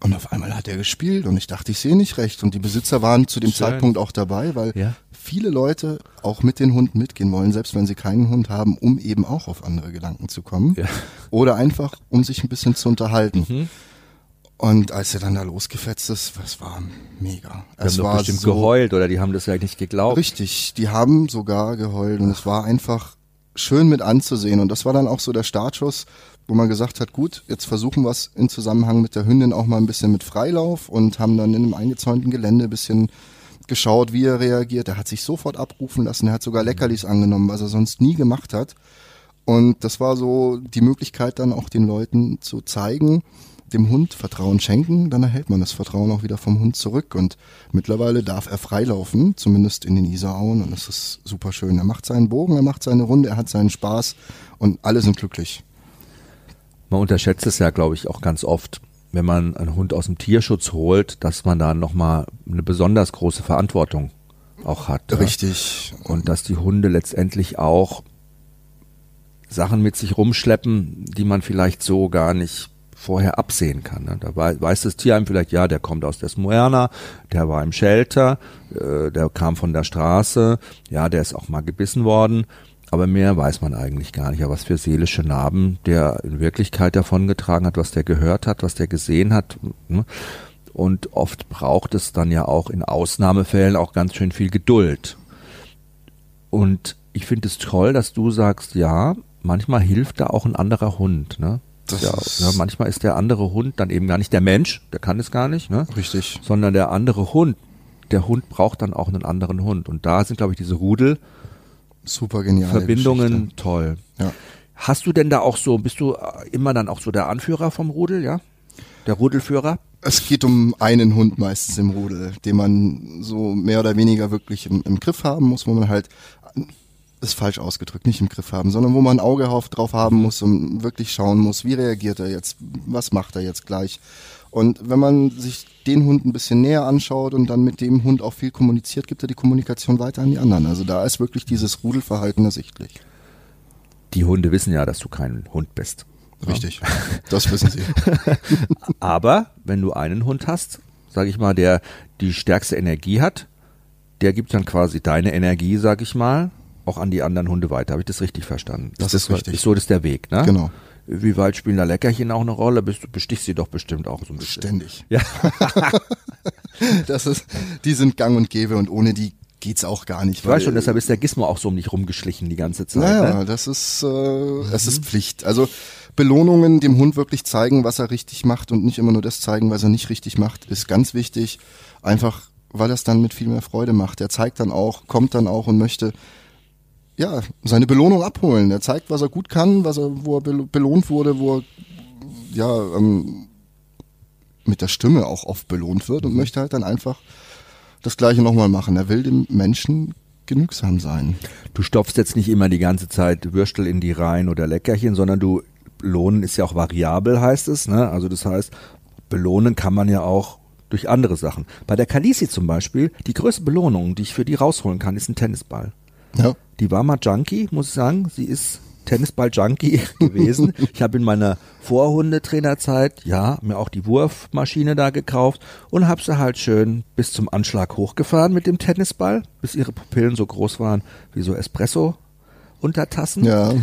Und auf einmal hat er gespielt und ich dachte, ich sehe nicht recht. Und die Besitzer waren zu dem Schön. Zeitpunkt auch dabei, weil ja. viele Leute auch mit den Hunden mitgehen wollen, selbst wenn sie keinen Hund haben, um eben auch auf andere Gedanken zu kommen. Ja. Oder einfach, um sich ein bisschen zu unterhalten. Mhm. Und als er dann da losgefetzt ist, das war mega. Die es haben war bestimmt so, geheult oder die haben das ja nicht geglaubt. Richtig, die haben sogar geheult und es war einfach schön mit anzusehen. Und das war dann auch so der Startschuss, wo man gesagt hat, gut, jetzt versuchen wir es in Zusammenhang mit der Hündin auch mal ein bisschen mit Freilauf und haben dann in einem eingezäunten Gelände ein bisschen geschaut, wie er reagiert. Er hat sich sofort abrufen lassen, er hat sogar Leckerlis angenommen, was er sonst nie gemacht hat. Und das war so die Möglichkeit dann auch den Leuten zu zeigen, dem Hund Vertrauen schenken, dann erhält man das Vertrauen auch wieder vom Hund zurück. Und mittlerweile darf er freilaufen, zumindest in den Isarauen. Und das ist super schön. Er macht seinen Bogen, er macht seine Runde, er hat seinen Spaß und alle sind glücklich. Man unterschätzt es ja, glaube ich, auch ganz oft, wenn man einen Hund aus dem Tierschutz holt, dass man da nochmal eine besonders große Verantwortung auch hat. Richtig. Ja? Und dass die Hunde letztendlich auch Sachen mit sich rumschleppen, die man vielleicht so gar nicht vorher absehen kann. Ne? Da weiß das Tierheim vielleicht, ja, der kommt aus der Smoerna, der war im Shelter, äh, der kam von der Straße, ja, der ist auch mal gebissen worden, aber mehr weiß man eigentlich gar nicht. Aber was für seelische Narben der in Wirklichkeit davon getragen hat, was der gehört hat, was der gesehen hat. Ne? Und oft braucht es dann ja auch in Ausnahmefällen auch ganz schön viel Geduld. Und ich finde es toll, dass du sagst, ja, manchmal hilft da auch ein anderer Hund. Ne? Ja, ja, manchmal ist der andere Hund dann eben gar nicht der Mensch, der kann es gar nicht, ne? Richtig. Sondern der andere Hund. Der Hund braucht dann auch einen anderen Hund. Und da sind, glaube ich, diese Rudel. Super genial. Verbindungen Geschichte. toll. Ja. Hast du denn da auch so, bist du immer dann auch so der Anführer vom Rudel, ja? Der Rudelführer? Es geht um einen Hund meistens im Rudel, den man so mehr oder weniger wirklich im, im Griff haben muss, wo man halt ist falsch ausgedrückt, nicht im Griff haben, sondern wo man ein Auge drauf haben muss und wirklich schauen muss, wie reagiert er jetzt, was macht er jetzt gleich. Und wenn man sich den Hund ein bisschen näher anschaut und dann mit dem Hund auch viel kommuniziert, gibt er die Kommunikation weiter an die anderen. Also da ist wirklich dieses Rudelverhalten ersichtlich. Die Hunde wissen ja, dass du kein Hund bist. Richtig, ja. das wissen sie. Aber wenn du einen Hund hast, sage ich mal, der die stärkste Energie hat, der gibt dann quasi deine Energie, sag ich mal, auch an die anderen Hunde weiter. Habe ich das richtig verstanden? Das ist, das richtig. Ist so das ist der Weg, ne? Genau. Wie weit spielen da Leckerchen auch eine Rolle? Bist, du bestichst sie doch bestimmt auch so ein bisschen. Ständig. Ja. das ist, die sind gang und gäbe und ohne die geht's auch gar nicht. Ich weiß schon, deshalb ist der Gizmo auch so um dich rumgeschlichen die ganze Zeit. Naja, ne? das ist, äh, es ist Pflicht. Also Belohnungen dem Hund wirklich zeigen, was er richtig macht und nicht immer nur das zeigen, was er nicht richtig macht, ist ganz wichtig. Einfach, weil er es dann mit viel mehr Freude macht. Er zeigt dann auch, kommt dann auch und möchte ja, seine Belohnung abholen. Er zeigt, was er gut kann, was er, wo er belohnt wurde, wo er ja ähm, mit der Stimme auch oft belohnt wird und möchte halt dann einfach das Gleiche nochmal machen. Er will dem Menschen genügsam sein. Du stopfst jetzt nicht immer die ganze Zeit Würstel in die Reihen oder Leckerchen, sondern du belohnen ist ja auch variabel, heißt es. Ne? Also das heißt, belohnen kann man ja auch durch andere Sachen. Bei der Kalisi zum Beispiel, die größte Belohnung, die ich für die rausholen kann, ist ein Tennisball. Ja. Die war mal Junkie, muss ich sagen. Sie ist Tennisball-Junkie gewesen. ich habe in meiner Vorhundetrainerzeit, ja, mir auch die Wurfmaschine da gekauft und habe sie halt schön bis zum Anschlag hochgefahren mit dem Tennisball, bis ihre Pupillen so groß waren wie so Espresso-Untertassen. Ja.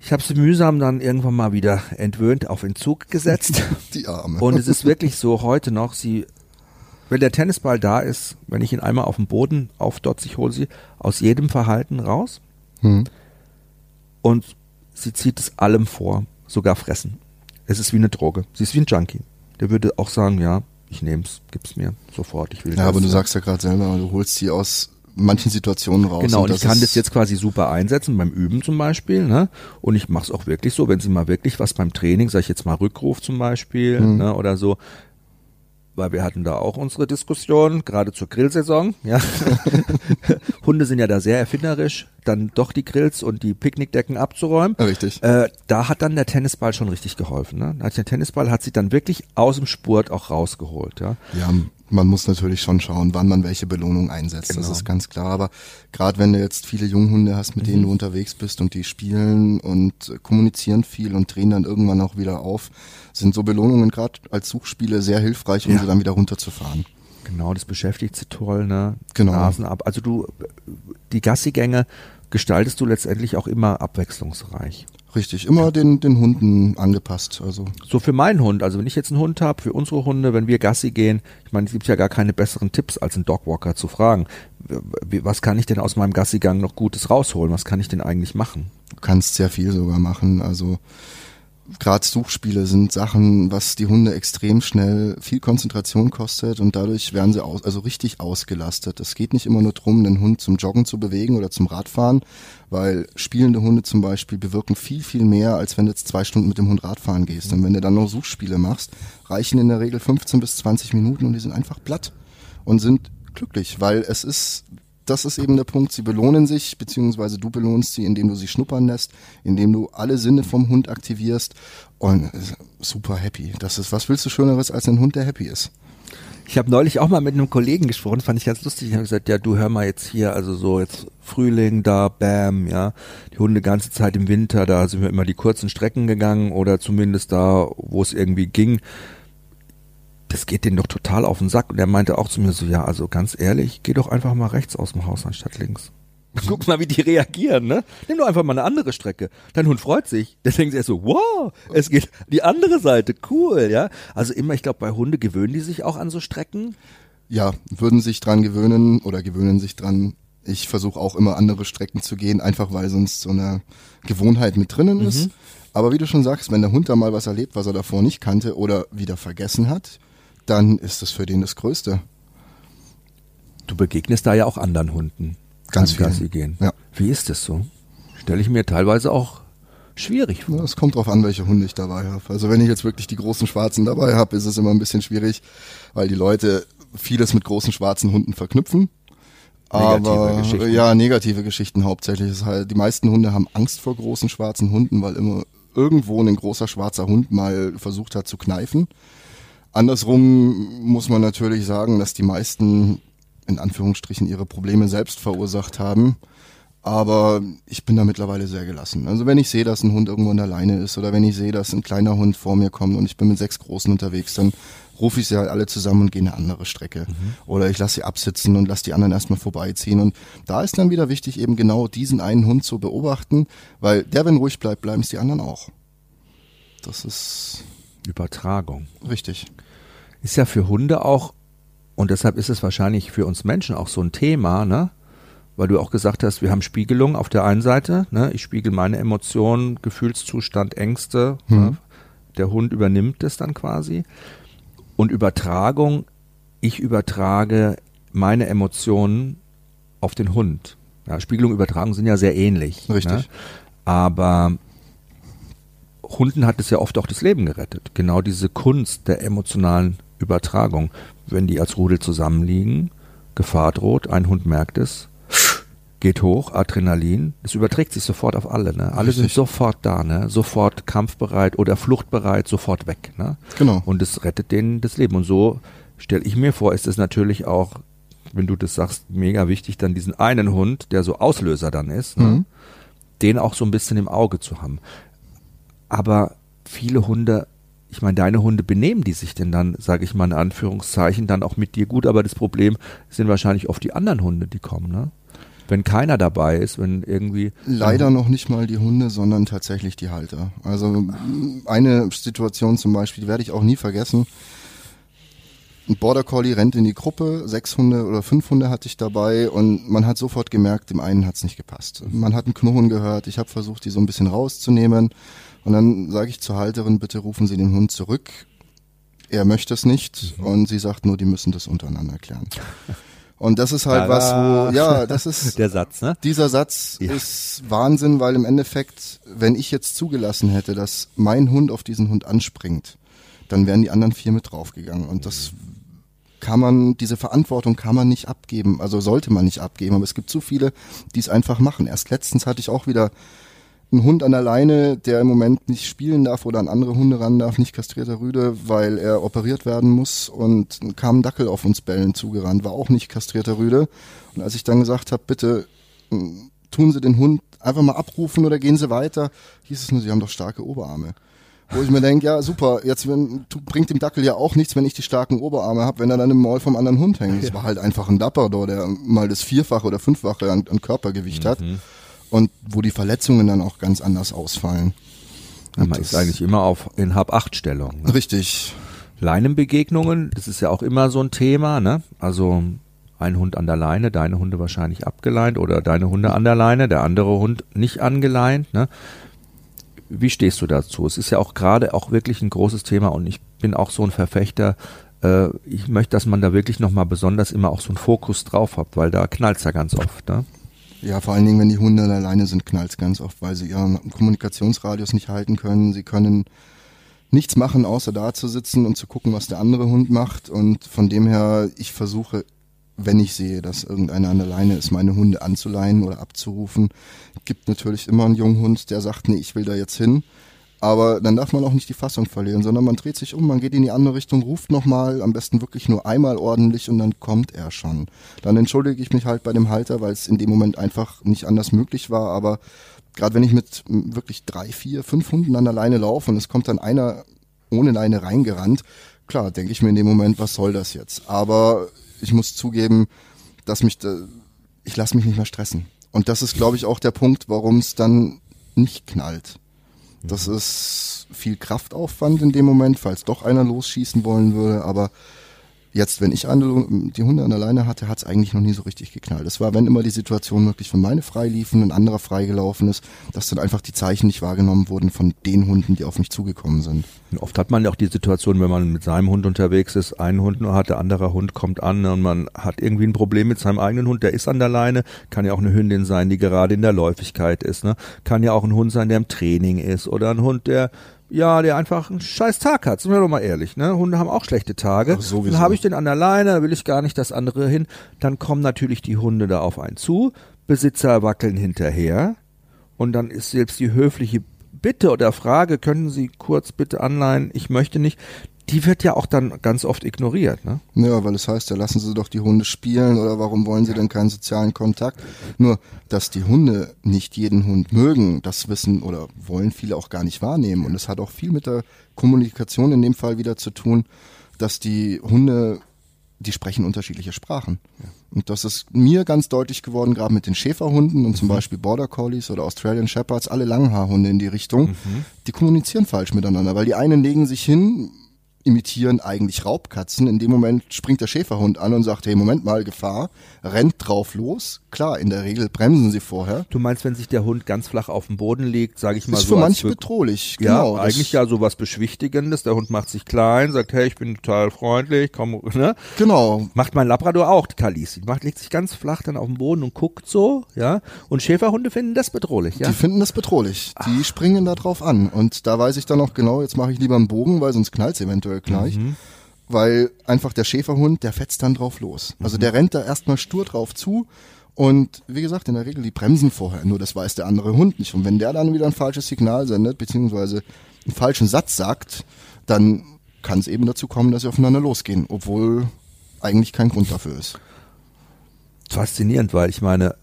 Ich habe sie mühsam dann irgendwann mal wieder entwöhnt auf Entzug gesetzt. Die Arme. Und es ist wirklich so heute noch, sie wenn der Tennisball da ist, wenn ich ihn einmal auf dem Boden aufdotze, ich hole sie aus jedem Verhalten raus. Hm. Und sie zieht es allem vor, sogar fressen. Es ist wie eine Droge. Sie ist wie ein Junkie. Der würde auch sagen, ja, ich nehme es, gib's mir sofort. Ich will ja, das. aber du sagst ja gerade selber, du holst sie aus manchen Situationen raus. Genau, und, und ich kann das jetzt quasi super einsetzen beim Üben zum Beispiel, ne? Und ich mache es auch wirklich so, wenn sie mal wirklich was beim Training, sag ich jetzt mal Rückruf zum Beispiel, Mhm. ne, oder so, weil wir hatten da auch unsere Diskussion, gerade zur Grillsaison, ja. Hunde sind ja da sehr erfinderisch, dann doch die Grills und die Picknickdecken abzuräumen. Richtig. Äh, da hat dann der Tennisball schon richtig geholfen. Ne? Der Tennisball hat sie dann wirklich aus dem Spurt auch rausgeholt. Ja? Ja, man muss natürlich schon schauen, wann man welche Belohnung einsetzt. Das Genau. ist ganz klar. Aber gerade wenn du jetzt viele Junghunde hast, mit denen Mhm. du unterwegs bist und die spielen und kommunizieren viel und drehen dann irgendwann auch wieder auf, sind so Belohnungen gerade als Suchspiele sehr hilfreich, um Ja. sie dann wieder runterzufahren. Genau, das beschäftigt sie toll, ne? Genau. Nasen ab. Also du, die Gassigänge gestaltest du letztendlich auch immer abwechslungsreich. Richtig, immer den, den Hunden angepasst. Also So für meinen Hund, also wenn ich jetzt einen Hund habe, für unsere Hunde, wenn wir Gassi gehen, ich meine, es gibt ja gar keine besseren Tipps, als einen Dogwalker zu fragen, was kann ich denn aus meinem Gassigang noch Gutes rausholen? Was kann ich denn eigentlich machen? du kannst sehr viel sogar machen. Also gerade Suchspiele sind Sachen, was die Hunde extrem schnell viel Konzentration kostet und dadurch werden sie aus, also richtig ausgelastet. Es geht nicht immer nur drum, den Hund zum Joggen zu bewegen oder zum Radfahren, weil spielende Hunde zum Beispiel bewirken viel, viel mehr, als wenn du jetzt zwei Stunden mit dem Hund Radfahren gehst. Und wenn du dann noch Suchspiele machst, reichen in der Regel 15 bis 20 Minuten und die sind einfach platt und sind glücklich, weil es ist das ist eben der Punkt. Sie belohnen sich, beziehungsweise du belohnst sie, indem du sie schnuppern lässt, indem du alle Sinne vom Hund aktivierst und äh, super happy. Das ist, was willst du Schöneres als ein Hund, der happy ist? Ich habe neulich auch mal mit einem Kollegen gesprochen, fand ich ganz lustig. Ich habe gesagt, ja, du hör mal jetzt hier, also so jetzt Frühling da, bam, ja, die Hunde ganze Zeit im Winter, da sind wir immer die kurzen Strecken gegangen oder zumindest da, wo es irgendwie ging. Das geht denen doch total auf den Sack. Und er meinte auch zu mir so, ja, also ganz ehrlich, geh doch einfach mal rechts aus dem Haus anstatt links. Guck mal, wie die reagieren, ne? Nimm doch einfach mal eine andere Strecke. Dein Hund freut sich. Der denkt sich erst so, wow, es geht die andere Seite, cool, ja? Also immer, ich glaube, bei Hunde gewöhnen die sich auch an so Strecken. Ja, würden sich dran gewöhnen oder gewöhnen sich dran. Ich versuche auch immer andere Strecken zu gehen, einfach weil sonst so eine Gewohnheit mit drinnen ist. Aber wie du schon sagst, wenn der Hund da mal was erlebt, was er davor nicht kannte oder wieder vergessen hat, dann ist das für den das Größte. Du begegnest da ja auch anderen Hunden. Ganz. Gassi gehen. Ja. Wie ist das so? Stelle ich mir teilweise auch schwierig vor. Es kommt drauf an, welche Hunde ich dabei habe. Also wenn ich jetzt wirklich die großen Schwarzen dabei habe, ist es immer ein bisschen schwierig, weil die Leute vieles mit großen schwarzen Hunden verknüpfen. Negative Aber Geschichten. ja, negative Geschichten hauptsächlich. Es ist halt, die meisten Hunde haben Angst vor großen schwarzen Hunden, weil immer irgendwo ein großer schwarzer Hund mal versucht hat zu kneifen. Andersrum muss man natürlich sagen, dass die meisten in Anführungsstrichen ihre Probleme selbst verursacht haben. Aber ich bin da mittlerweile sehr gelassen. Also wenn ich sehe, dass ein Hund irgendwo an der Leine ist oder wenn ich sehe, dass ein kleiner Hund vor mir kommt und ich bin mit sechs Großen unterwegs, dann rufe ich sie halt alle zusammen und gehe eine andere Strecke. Oder ich lasse sie absitzen und lasse die anderen erstmal vorbeiziehen. Und da ist dann wieder wichtig, eben genau diesen einen Hund zu beobachten, weil der, wenn ruhig bleibt, bleiben es die anderen auch. Das ist Übertragung. richtig. Ist ja für Hunde auch, und deshalb ist es wahrscheinlich für uns Menschen auch so ein Thema, ne? Weil du auch gesagt hast, wir haben Spiegelung auf der einen Seite, ne? Ich spiegel meine Emotionen, Gefühlszustand, Ängste. Ne? Der Hund übernimmt es dann quasi. Und Übertragung, ich übertrage meine Emotionen auf den Hund. Ja, Spiegelung, Übertragung sind ja sehr ähnlich. Richtig. Ne? Aber Hunden hat es ja oft auch das Leben gerettet. Genau diese Kunst der emotionalen Übertragung. Wenn die als Rudel zusammenliegen, Gefahr droht, ein Hund merkt es, geht hoch, Adrenalin, es überträgt sich sofort auf alle. Ne? Alle sind Richtig. sofort da, ne? sofort kampfbereit oder fluchtbereit, sofort weg. Ne? Genau. Und es rettet denen das Leben. Und so stelle ich mir vor, ist es natürlich auch, wenn du das sagst, mega wichtig, dann diesen einen Hund, der so Auslöser dann ist, ne? Mhm. den auch so ein bisschen im Auge zu haben. Aber viele Hunde, ich meine, deine Hunde benehmen die sich denn dann, sage ich mal in Anführungszeichen, dann auch mit dir gut, aber das Problem sind wahrscheinlich oft die anderen Hunde, die kommen, ne? Wenn keiner dabei ist, wenn irgendwie. Leider noch nicht mal die Hunde, sondern tatsächlich die Halter. Also eine Situation zum Beispiel, die werde ich auch nie vergessen. Ein Border Collie rennt in die Gruppe, sechs Hunde oder fünf Hunde hatte ich dabei und man hat sofort gemerkt, dem einen hat's nicht gepasst. Man hat ein Knurren gehört, ich habe versucht, die so ein bisschen rauszunehmen und dann sage ich zur Halterin, bitte rufen Sie den Hund zurück. Er möchte es nicht und sie sagt nur, die müssen das untereinander klären. Und das ist halt was, Tada. wo, ja, das ist, Der Satz, ne? dieser Satz Ja. ist Wahnsinn, weil im Endeffekt, wenn ich jetzt zugelassen hätte, dass mein Hund auf diesen Hund anspringt, dann wären die anderen vier mit draufgegangen. Und das kann man, diese Verantwortung kann man nicht abgeben. Also sollte man nicht abgeben. Aber es gibt zu viele, die es einfach machen. Erst letztens hatte ich auch wieder einen Hund an der Leine, der im Moment nicht spielen darf oder an andere Hunde ran darf, nicht kastrierter Rüde, weil er operiert werden muss und kam ein Dackel auf uns Bällen zugerannt, war auch nicht kastrierter Rüde. Und als ich dann gesagt habe, bitte m, tun Sie den Hund einfach mal abrufen oder gehen Sie weiter, hieß es nur, Sie haben doch starke Oberarme. Wo ich mir denke, ja super, jetzt wenn, bringt dem Dackel ja auch nichts, wenn ich die starken Oberarme habe, wenn er dann im Maul vom anderen Hund hängt. Das war halt einfach ein Labrador, der mal das Vierfache oder Fünffache an, an Körpergewicht hat und wo die Verletzungen dann auch ganz anders ausfallen. Man Und ist das- eigentlich immer auf in Hab-Acht-Stellung. Ne? Richtig. Leinenbegegnungen, das ist ja auch immer so ein Thema, ne? Also ein Hund an der Leine, deine Hunde wahrscheinlich abgeleint oder deine Hunde an der Leine, der andere Hund nicht angeleint, ne? Wie stehst du dazu? Es ist ja auch gerade auch wirklich ein großes Thema und ich bin auch so ein Verfechter, äh, ich möchte, dass man da wirklich nochmal besonders immer auch so einen Fokus drauf hat, weil da knallt's ja ganz oft, ne? Ja, vor allen Dingen, wenn die Hunde alleine sind, knallt's ganz oft, weil sie ihren Kommunikationsradius nicht halten können. Sie können nichts machen, außer da zu sitzen und zu gucken, was der andere Hund macht. Und von dem her, ich versuche, wenn ich sehe, dass irgendeiner an der Leine ist, meine Hunde anzuleihen oder abzurufen. Gibt natürlich immer einen jungen Hund, der sagt, nee, ich will da jetzt hin. Aber dann darf man auch nicht die Fassung verlieren, sondern man dreht sich um, man geht in die andere Richtung, ruft nochmal, am besten wirklich nur einmal ordentlich und dann kommt er schon. Dann entschuldige ich mich halt bei dem Halter, weil es in dem Moment einfach nicht anders möglich war. Aber gerade wenn ich mit wirklich drei, vier, fünf Hunden an der Leine laufe und es kommt dann einer ohne Leine reingerannt, klar, denke ich mir in dem Moment, was soll das jetzt? Aber ich muss zugeben, dass mich, ich lasse mich nicht mehr stressen. Und das ist, glaube ich, auch der Punkt, warum es dann nicht knallt. Das ist viel Kraftaufwand in dem Moment, falls doch einer losschießen wollen würde. Aber jetzt, wenn ich eine, die Hunde an der Leine hatte, hat es eigentlich noch nie so richtig geknallt. Es war, wenn immer die Situation wirklich für meine frei liefen, ein anderer freigelaufen ist, dass dann einfach die Zeichen nicht wahrgenommen wurden von den Hunden, die auf mich zugekommen sind. Und oft hat man ja auch die Situation, wenn man mit seinem Hund unterwegs ist, einen Hund nur hat, der andere Hund kommt an und man hat irgendwie ein Problem mit seinem eigenen Hund, der ist an der Leine, kann ja auch eine Hündin sein, die gerade in der Läufigkeit ist, ne? Kann ja auch ein Hund sein, der im Training ist oder ein Hund, der ja, der einfach einen scheiß Tag hat. Sind wir doch mal ehrlich, ne? Hunde haben auch schlechte Tage. Ach, sowieso. Dann habe ich den an der Leine, da will ich gar nicht das andere hin. Dann kommen natürlich die Hunde da auf einen zu, Besitzer wackeln hinterher und dann ist selbst die höfliche Bitte oder Frage, können Sie kurz bitte anleihen, ich möchte nicht, die wird ja auch dann ganz oft ignoriert, ne? Ja, weil es heißt ja, lassen Sie doch die Hunde spielen oder warum wollen Sie denn keinen sozialen Kontakt? Nur, dass die Hunde nicht jeden Hund mögen, das wissen oder wollen viele auch gar nicht wahrnehmen. Und es hat auch viel mit der Kommunikation in dem Fall wieder zu tun, dass die Hunde, die sprechen unterschiedliche Sprachen. Und das ist mir ganz deutlich geworden, gerade mit den Schäferhunden und zum Beispiel Border Collies oder Australian Shepherds, alle Langhaarhunde in die Richtung, die kommunizieren falsch miteinander, weil die einen legen sich hin, imitieren eigentlich Raubkatzen. In dem Moment springt der Schäferhund an und sagt, hey, Moment mal, Gefahr, rennt drauf los. Klar, in der Regel bremsen sie vorher. Du meinst, wenn sich der Hund ganz flach auf dem Boden legt, sage ich mal ist so für als manche Be- bedrohlich. Ja, genau, das- eigentlich ja so was Beschwichtigendes. Der Hund macht sich klein, sagt, hey, ich bin total freundlich, komm, ne? Genau. Macht mein Labrador auch, die Kalisi. Macht, legt sich ganz flach dann auf den Boden und guckt so, ja. Und Schäferhunde finden das bedrohlich, ja. Die finden das bedrohlich. Die springen da drauf an. Und da weiß ich dann auch genau, jetzt mache ich lieber einen Bogen, weil sonst knallt eventuell gleich. Mhm. Weil einfach der Schäferhund, der fetzt dann drauf los. Mhm. Also der rennt da erstmal stur drauf zu. Und wie gesagt, in der Regel, die bremsen vorher. Nur das weiß der andere Hund nicht. Und wenn der dann wieder ein falsches Signal sendet, beziehungsweise einen falschen Satz sagt, dann kann es eben dazu kommen, dass sie aufeinander losgehen. Obwohl eigentlich kein Grund dafür ist. faszinierend, weil ich meine,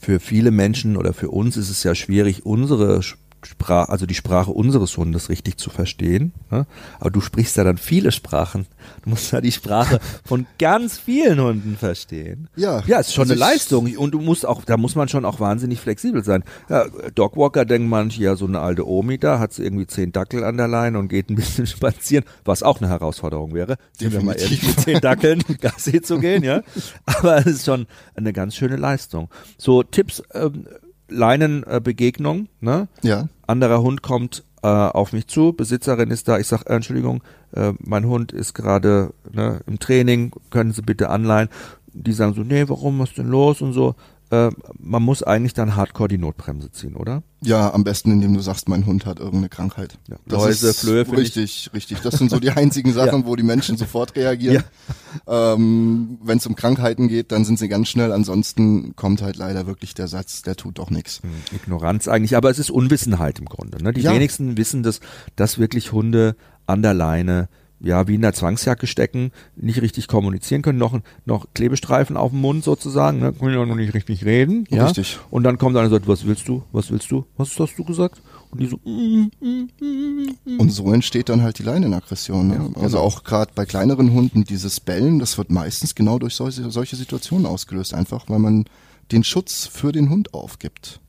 für viele Menschen oder für uns ist es ja schwierig, unsere Sprache, also die Sprache unseres Hundes richtig zu verstehen. Ne? Aber du sprichst ja dann viele Sprachen. Du musst ja die Sprache von ganz vielen Hunden verstehen. Ja. Ja, ist schon Also eine Leistung. Und du musst auch, da muss man schon auch wahnsinnig flexibel sein. Ja, Dogwalker denken manche, ja, so eine alte Omi da, hat sie irgendwie zehn Dackel an der Leine und geht ein bisschen spazieren, was auch eine Herausforderung wäre. Sind wir mal Definitiv. ehrlich, mit zehn Dackeln Gassi zu gehen, ja. Aber es ist schon eine ganz schöne Leistung. So Tipps, ähm, Leinenbegegnung, ne? Ja. Anderer Hund kommt äh, auf mich zu, Besitzerin ist da, ich sag, äh, Entschuldigung, äh, mein Hund ist gerade ne, im Training, können Sie bitte anleihen. Die sagen so, nee, warum, was ist denn los und so. Äh, man muss eigentlich dann hardcore die Notbremse ziehen, oder? Ja, am besten, indem du sagst, mein Hund hat irgendeine Krankheit. Ja, Das Läuse, ist Flöhe, finde ich. Richtig, richtig. Das sind so die einzigen Sachen, wo die Menschen sofort reagieren. Ähm, Wenn es um Krankheiten geht, dann sind sie ganz schnell. Ansonsten kommt halt leider wirklich der Satz, der tut doch nichts. Ignoranz eigentlich, aber es ist Unwissenheit im Grunde. Ne? Die Ja. wenigsten wissen das, dass wirklich Hunde an der Leine ja, wie in der Zwangsjacke stecken, nicht richtig kommunizieren können, noch, noch Klebestreifen auf dem Mund sozusagen, ne? können ja noch nicht richtig reden. Ja? Richtig. Und dann kommt einer und sagt, was willst du, was willst du, was hast du gesagt? Und die so, mm, mm, mm, mm. Und so entsteht dann halt die Leinenaggression. Ne? Also auch gerade bei kleineren Hunden, dieses Bellen, das wird meistens genau durch solche, solche Situationen ausgelöst. Einfach, weil man den Schutz für den Hund aufgibt.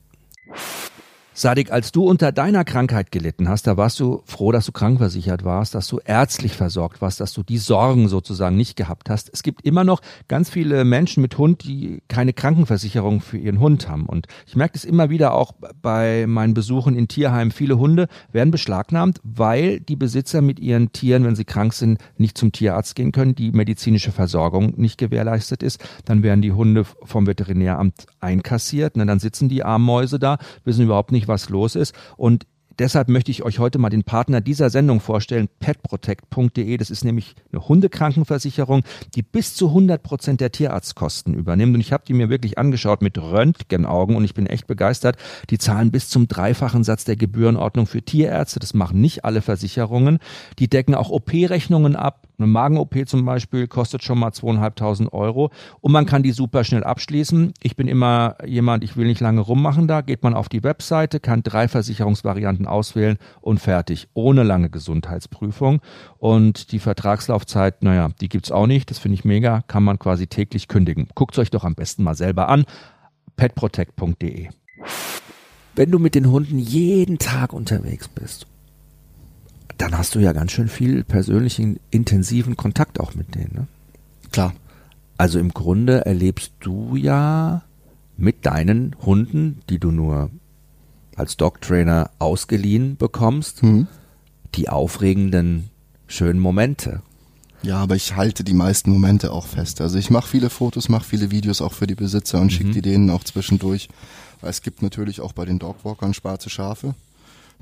Sadik, als du unter deiner Krankheit gelitten hast, da warst du froh, dass du krankversichert warst, dass du ärztlich versorgt warst, dass du die Sorgen sozusagen nicht gehabt hast. Es gibt immer noch ganz viele Menschen mit Hund, die keine Krankenversicherung für ihren Hund haben. Und ich merke das immer wieder auch bei meinen Besuchen in Tierheimen. Viele Hunde werden beschlagnahmt, weil die Besitzer mit ihren Tieren, wenn sie krank sind, nicht zum Tierarzt gehen können, die medizinische Versorgung nicht gewährleistet ist. Dann werden die Hunde vom Veterinäramt einkassiert. Und dann sitzen die Armmäuse da, wissen überhaupt nicht, was los ist. Und deshalb möchte ich euch heute mal den Partner dieser Sendung vorstellen, petprotect.de. Das ist nämlich eine Hundekrankenversicherung, die bis zu 100 Prozent der Tierarztkosten übernimmt. Und ich habe die mir wirklich angeschaut mit Röntgenaugen und ich bin echt begeistert. Die zahlen bis zum dreifachen Satz der Gebührenordnung für Tierärzte. Das machen nicht alle Versicherungen. Die decken auch OP-Rechnungen ab. Eine Magen-OP zum Beispiel kostet schon mal zweieinhalbtausend Euro und man kann die super schnell abschließen. Ich bin immer jemand, ich will nicht lange rummachen da. Geht man auf die Webseite, kann drei Versicherungsvarianten auswählen und fertig. Ohne lange Gesundheitsprüfung. Und die Vertragslaufzeit, naja, die gibt's auch nicht. Das finde ich mega. Kann man quasi täglich kündigen. Guckt euch doch am besten mal selber an. petprotect.de Wenn du mit den Hunden jeden Tag unterwegs bist dann hast du ja ganz schön viel persönlichen, intensiven Kontakt auch mit denen. Ne? Klar. Also im Grunde erlebst du ja mit deinen Hunden, die du nur als Dog-Trainer ausgeliehen bekommst, Hm. die aufregenden, schönen Momente. Ja, aber ich halte die meisten Momente auch fest. Also ich mache viele Fotos, mache viele Videos auch für die Besitzer und schicke die denen auch zwischendurch. Es gibt natürlich auch bei den Dogwalkern schwarze Schafe.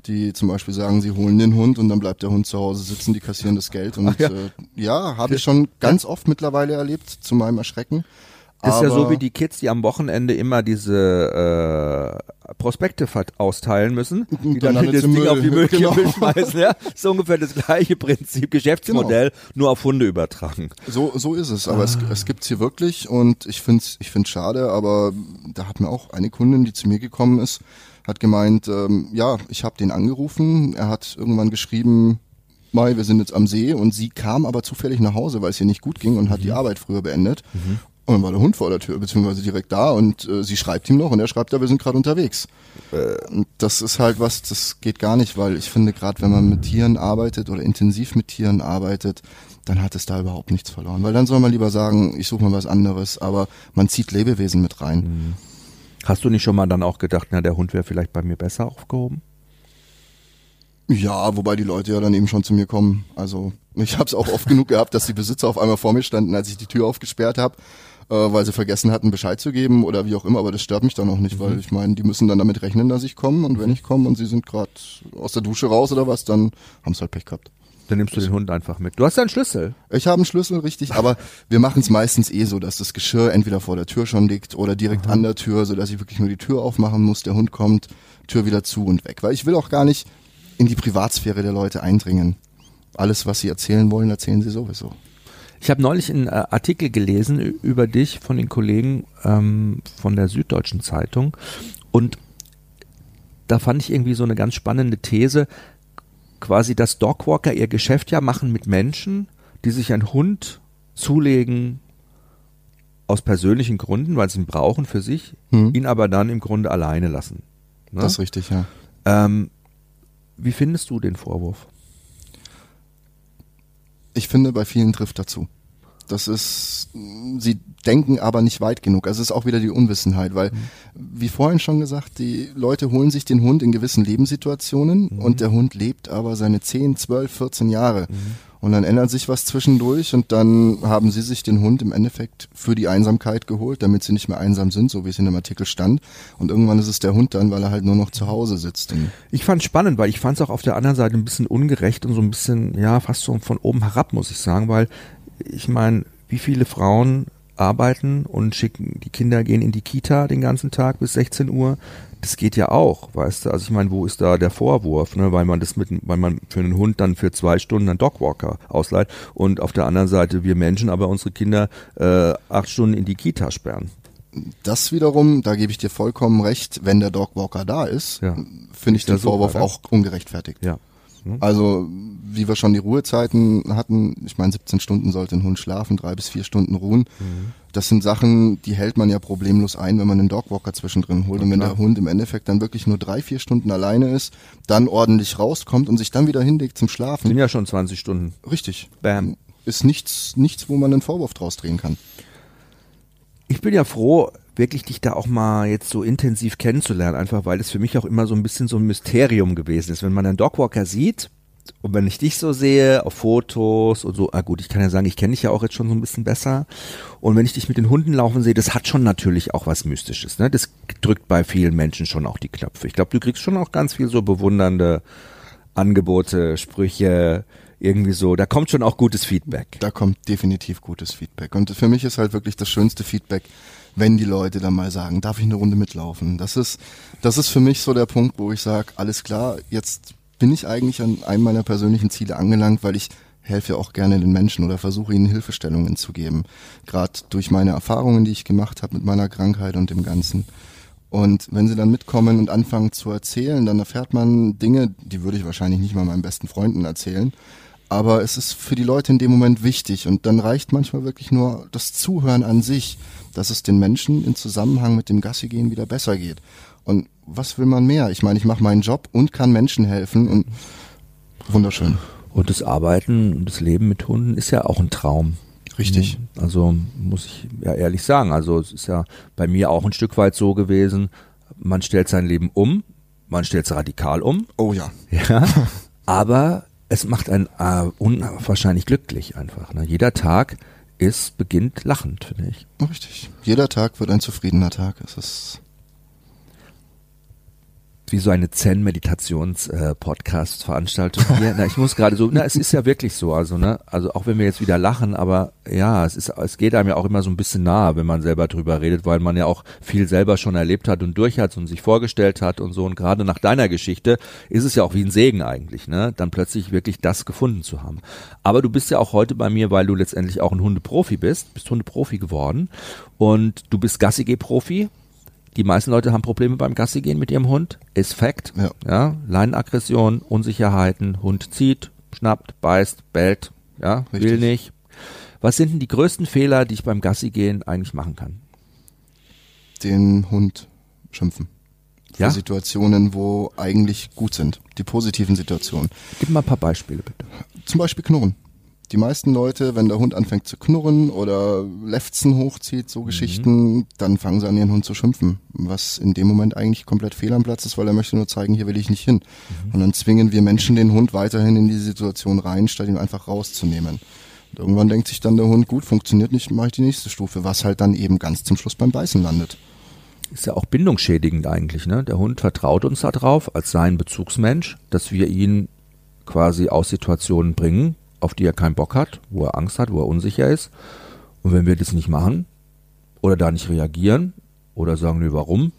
Die zum Beispiel sagen, sie holen den Hund und dann bleibt der Hund zu Hause sitzen, die kassieren das Geld. Und ja, äh, ja habe ich schon ganz oft mittlerweile erlebt, zu meinem Erschrecken. Das ist ja so wie die Kids, die am Wochenende immer diese äh, Prospekte austeilen müssen, die dann dann, das Ding Müll. auf die Müllkippe Genau. schmeißen. Ja? So ungefähr das gleiche Prinzip, Geschäftsmodell, nur auf Hunde übertragen. So, so ist es, aber es, Ah. es gibt's hier wirklich und ich find's, ich find's schade, aber da hat mir auch eine Kundin, die zu mir gekommen ist, hat gemeint, ähm, ja, ich habe den angerufen, er hat irgendwann geschrieben, Mai, wir sind jetzt am See und sie kam aber zufällig nach Hause, weil es ihr nicht gut ging und hat Mhm. die Arbeit früher beendet. Und dann war der Hund vor der Tür, beziehungsweise direkt da und äh, sie schreibt ihm noch und er schreibt, ja, wir sind gerade unterwegs. Und das ist halt was, das geht gar nicht, weil ich finde, gerade wenn man mit Tieren arbeitet oder intensiv mit Tieren arbeitet, dann hat es da überhaupt nichts verloren. Weil dann soll man lieber sagen, ich suche mal was anderes, aber man zieht Lebewesen mit rein. Hast du nicht schon mal dann auch gedacht, na, der Hund wäre vielleicht bei mir besser aufgehoben? Ja, wobei die Leute ja dann eben schon zu mir kommen. Also ich habe es auch oft genug gehabt, dass die Besitzer auf einmal vor mir standen, als ich die Tür aufgesperrt habe, äh, weil sie vergessen hatten, Bescheid zu geben oder wie auch immer. Aber das stört mich dann auch nicht, weil ich meine, die müssen dann damit rechnen, dass ich komme. Und wenn ich komme und sie sind gerade aus der Dusche raus oder was, dann haben sie halt Pech gehabt. Dann nimmst du den Hund einfach mit. Du hast ja einen Schlüssel. Ich habe einen Schlüssel, richtig, aber wir machen es meistens eh so, dass das Geschirr entweder vor der Tür schon liegt oder direkt an der Tür, so dass ich wirklich nur die Tür aufmachen muss, der Hund kommt, Tür wieder zu und weg. Weil ich will auch gar nicht in die Privatsphäre der Leute eindringen. Alles, was sie erzählen wollen, erzählen sie sowieso. Ich habe neulich einen äh, Artikel gelesen über dich von den Kollegen ähm, von der Süddeutschen Zeitung und da fand ich irgendwie so eine ganz spannende These, quasi, dass Dogwalker ihr Geschäft ja machen mit Menschen, die sich einen Hund zulegen aus persönlichen Gründen, weil sie ihn brauchen für sich, Hm. ihn aber dann im Grunde alleine lassen. Ne? Das ist richtig, ja. ähm, wie findest du den Vorwurf? Ich finde, bei vielen trifft dazu. Das ist, sie denken aber nicht weit genug. Also es ist auch wieder die Unwissenheit, weil, wie vorhin schon gesagt, die Leute holen sich den Hund in gewissen Lebenssituationen und der Hund lebt aber seine 10, 12, 14 Jahre. Und dann ändert sich was zwischendurch und dann haben sie sich den Hund im Endeffekt für die Einsamkeit geholt, damit sie nicht mehr einsam sind, so wie es in dem Artikel stand. Und irgendwann ist es der Hund dann, weil er halt nur noch zu Hause sitzt. Ich fand spannend, weil ich fand es auch auf der anderen Seite ein bisschen ungerecht und so ein bisschen, ja, fast so von oben herab, muss ich sagen, weil ich meine, wie viele Frauen arbeiten und schicken, die Kinder gehen in die Kita den ganzen Tag bis 16 Uhr. Das geht ja auch, weißt du? Also ich meine, wo ist da der Vorwurf, ne? Weil man das mit, weil man für einen Hund dann für zwei Stunden einen Dogwalker ausleiht und auf der anderen Seite wir Menschen aber unsere Kinder äh, acht Stunden in die Kita sperren. Das wiederum, da gebe ich dir vollkommen recht, wenn der Dogwalker da ist, Ja. finde ich den super, Vorwurf ne? auch ungerechtfertigt. Ja. Also, wie wir schon die Ruhezeiten hatten, ich meine, 17 Stunden sollte ein Hund schlafen, drei bis vier Stunden ruhen. Mhm. Das sind Sachen, die hält man ja problemlos ein, wenn man einen Dogwalker zwischendrin holt. Und wenn klar. der Hund im Endeffekt dann wirklich nur drei, vier Stunden alleine ist, dann ordentlich rauskommt und sich dann wieder hinlegt zum Schlafen. Sind ja schon 20 Stunden. Richtig. Bam. Ist nichts, nichts, wo man einen Vorwurf draus drehen kann. Ich bin ja froh, wirklich dich da auch mal jetzt so intensiv kennenzulernen, einfach weil es für mich auch immer so ein bisschen so ein Mysterium gewesen ist. Wenn man einen Dogwalker sieht und wenn ich dich so sehe auf Fotos und so, ah gut, ich kann ja sagen, ich kenne dich ja auch jetzt schon so ein bisschen besser. Und wenn ich dich mit den Hunden laufen sehe, das hat schon natürlich auch was Mystisches. Ne? Das drückt bei vielen Menschen schon auch die Knöpfe. Ich glaube, du kriegst schon auch ganz viel so bewundernde Angebote, Sprüche, irgendwie so. Da kommt schon auch gutes Feedback. Da kommt definitiv gutes Feedback. Und für mich ist halt wirklich das schönste Feedback, wenn die Leute dann mal sagen, darf ich eine Runde mitlaufen? Das ist, das ist für mich so der Punkt, wo ich sage, alles klar, jetzt bin ich eigentlich an einem meiner persönlichen Ziele angelangt, weil ich helfe auch gerne den Menschen oder versuche ihnen Hilfestellungen zu geben. Gerade durch meine Erfahrungen, die ich gemacht habe mit meiner Krankheit und dem Ganzen. Und wenn sie dann mitkommen und anfangen zu erzählen, dann erfährt man Dinge, die würde ich wahrscheinlich nicht mal meinen besten Freunden erzählen. Aber es ist für die Leute in dem Moment wichtig und dann reicht manchmal wirklich nur das Zuhören an sich, dass es den Menschen im Zusammenhang mit dem Gassigehen wieder besser geht. Und was will man mehr? Ich meine, ich mache meinen Job und kann Menschen helfen und wunderschön. Und das Arbeiten und das Leben mit Hunden ist ja auch ein Traum. Richtig. Also muss ich ja ehrlich sagen. Also es ist ja bei mir auch ein Stück weit so gewesen. Man stellt sein Leben um, man stellt es radikal um, Oh ja. ja, aber es macht einen äh, unwahrscheinlich glücklich einfach. Ne? Jeder Tag ist beginnt lachend, finde ich. Richtig. Jeder Tag wird ein zufriedener Tag. Es ist wie so eine Zen-Meditations-Podcast-Veranstaltung hier. Na, ich muss gerade so, na, es ist ja wirklich so, also, ne, also auch wenn wir jetzt wieder lachen, aber ja, es ist, es geht einem ja auch immer so ein bisschen nahe, wenn man selber drüber redet, weil man ja auch viel selber schon erlebt hat und durch hat und sich vorgestellt hat und so. Und gerade nach deiner Geschichte ist es ja auch wie ein Segen eigentlich, ne, dann plötzlich wirklich das gefunden zu haben. Aber du bist ja auch heute bei mir, weil du letztendlich auch ein Hundeprofi bist, bist Hundeprofi geworden und du bist Gassigeh-Profi die meisten Leute haben Probleme beim Gassi gehen mit ihrem Hund. Ist Fakt. Ja. ja. Leinenaggression, Unsicherheiten, Hund zieht, schnappt, beißt, bellt, ja, Richtig. will nicht. Was sind denn die größten Fehler, die ich beim Gassi gehen eigentlich machen kann? Den Hund schimpfen. Für ja? Situationen, wo eigentlich gut sind. Die positiven Situationen. Gib mal ein paar Beispiele bitte. Zum Beispiel Knurren die meisten Leute, wenn der Hund anfängt zu knurren oder Lefzen hochzieht, so mhm. Geschichten, dann fangen sie an, ihren Hund zu schimpfen. Was in dem Moment eigentlich komplett fehl am Platz ist, weil er möchte nur zeigen, hier will ich nicht hin. Mhm. Und dann zwingen wir Menschen den Hund weiterhin in diese Situation rein, statt ihn einfach rauszunehmen. Und irgendwann denkt sich dann der Hund, gut, funktioniert nicht, mache ich die nächste Stufe, was halt dann eben ganz zum Schluss beim Beißen landet. Ist ja auch bindungsschädigend eigentlich, ne? Der Hund vertraut uns darauf, als sein Bezugsmensch, dass wir ihn quasi aus Situationen bringen, auf die er keinen Bock hat, wo er Angst hat, wo er unsicher ist. Und wenn wir das nicht machen oder da nicht reagieren oder sagen, nee, warum,